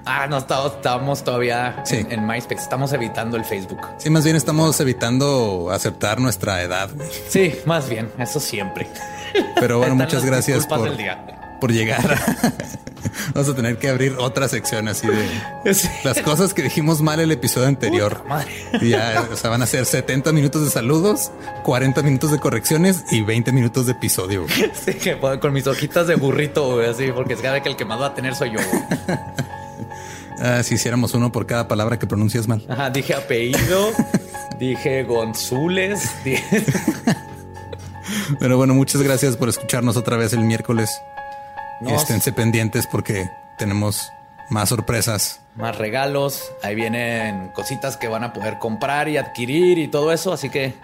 Ah, no estamos, estamos todavía Sí. en, en MySpace. Estamos evitando el Facebook. sí, más bien estamos evitando aceptar nuestra edad. Sí, más bien, eso siempre. Pero bueno, muchas gracias por, día. por llegar. Vamos a tener que abrir otra sección así de Sí. las cosas que dijimos mal el episodio anterior. Puta madre. Y Ya, o sea, van a ser 70 minutos de saludos, 40 minutos de correcciones y 20 minutos de episodio. Sí, que con mis hojitas de burrito, así, porque sabe que el que más va a tener soy yo. Ah, si hiciéramos uno por cada palabra que pronuncias mal. Ajá, dije apellido, dije Gonzules, dije... Pero bueno, muchas gracias por escucharnos otra vez el miércoles. Y No, esténse pendientes porque tenemos más sorpresas. más regalos, ahí vienen cositas que van a poder comprar y adquirir y todo eso, así que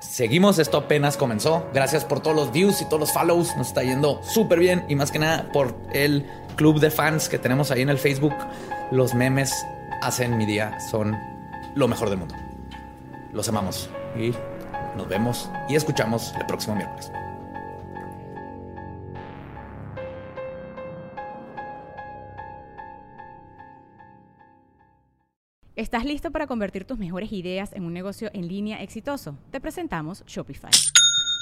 seguimos, esto apenas comenzó. Gracias por todos los views y todos los follows, nos está yendo súper bien y más que nada por el club de fans que tenemos ahí en el Facebook. Los memes hacen mi día, son lo mejor del mundo. Los amamos y nos vemos y escuchamos el próximo miércoles. ¿Estás listo para convertir tus mejores ideas en un negocio en línea exitoso? Te presentamos Shopify.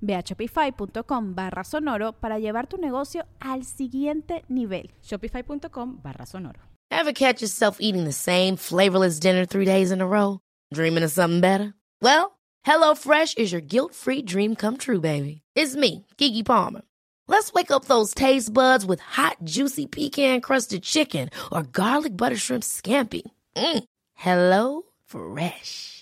Ve a shopify.com barra sonoro para llevar tu negocio al siguiente nivel. Shopify.com barra sonoro. Ever catch yourself eating the same flavorless dinner three days in a row? Dreaming of something better? Well, HelloFresh is your guilt-free dream come true, baby. It's me, Kiki Palmer. Let's wake up those taste buds with hot, juicy pecan crusted chicken or garlic butter shrimp scampi. Mm. Hello Fresh.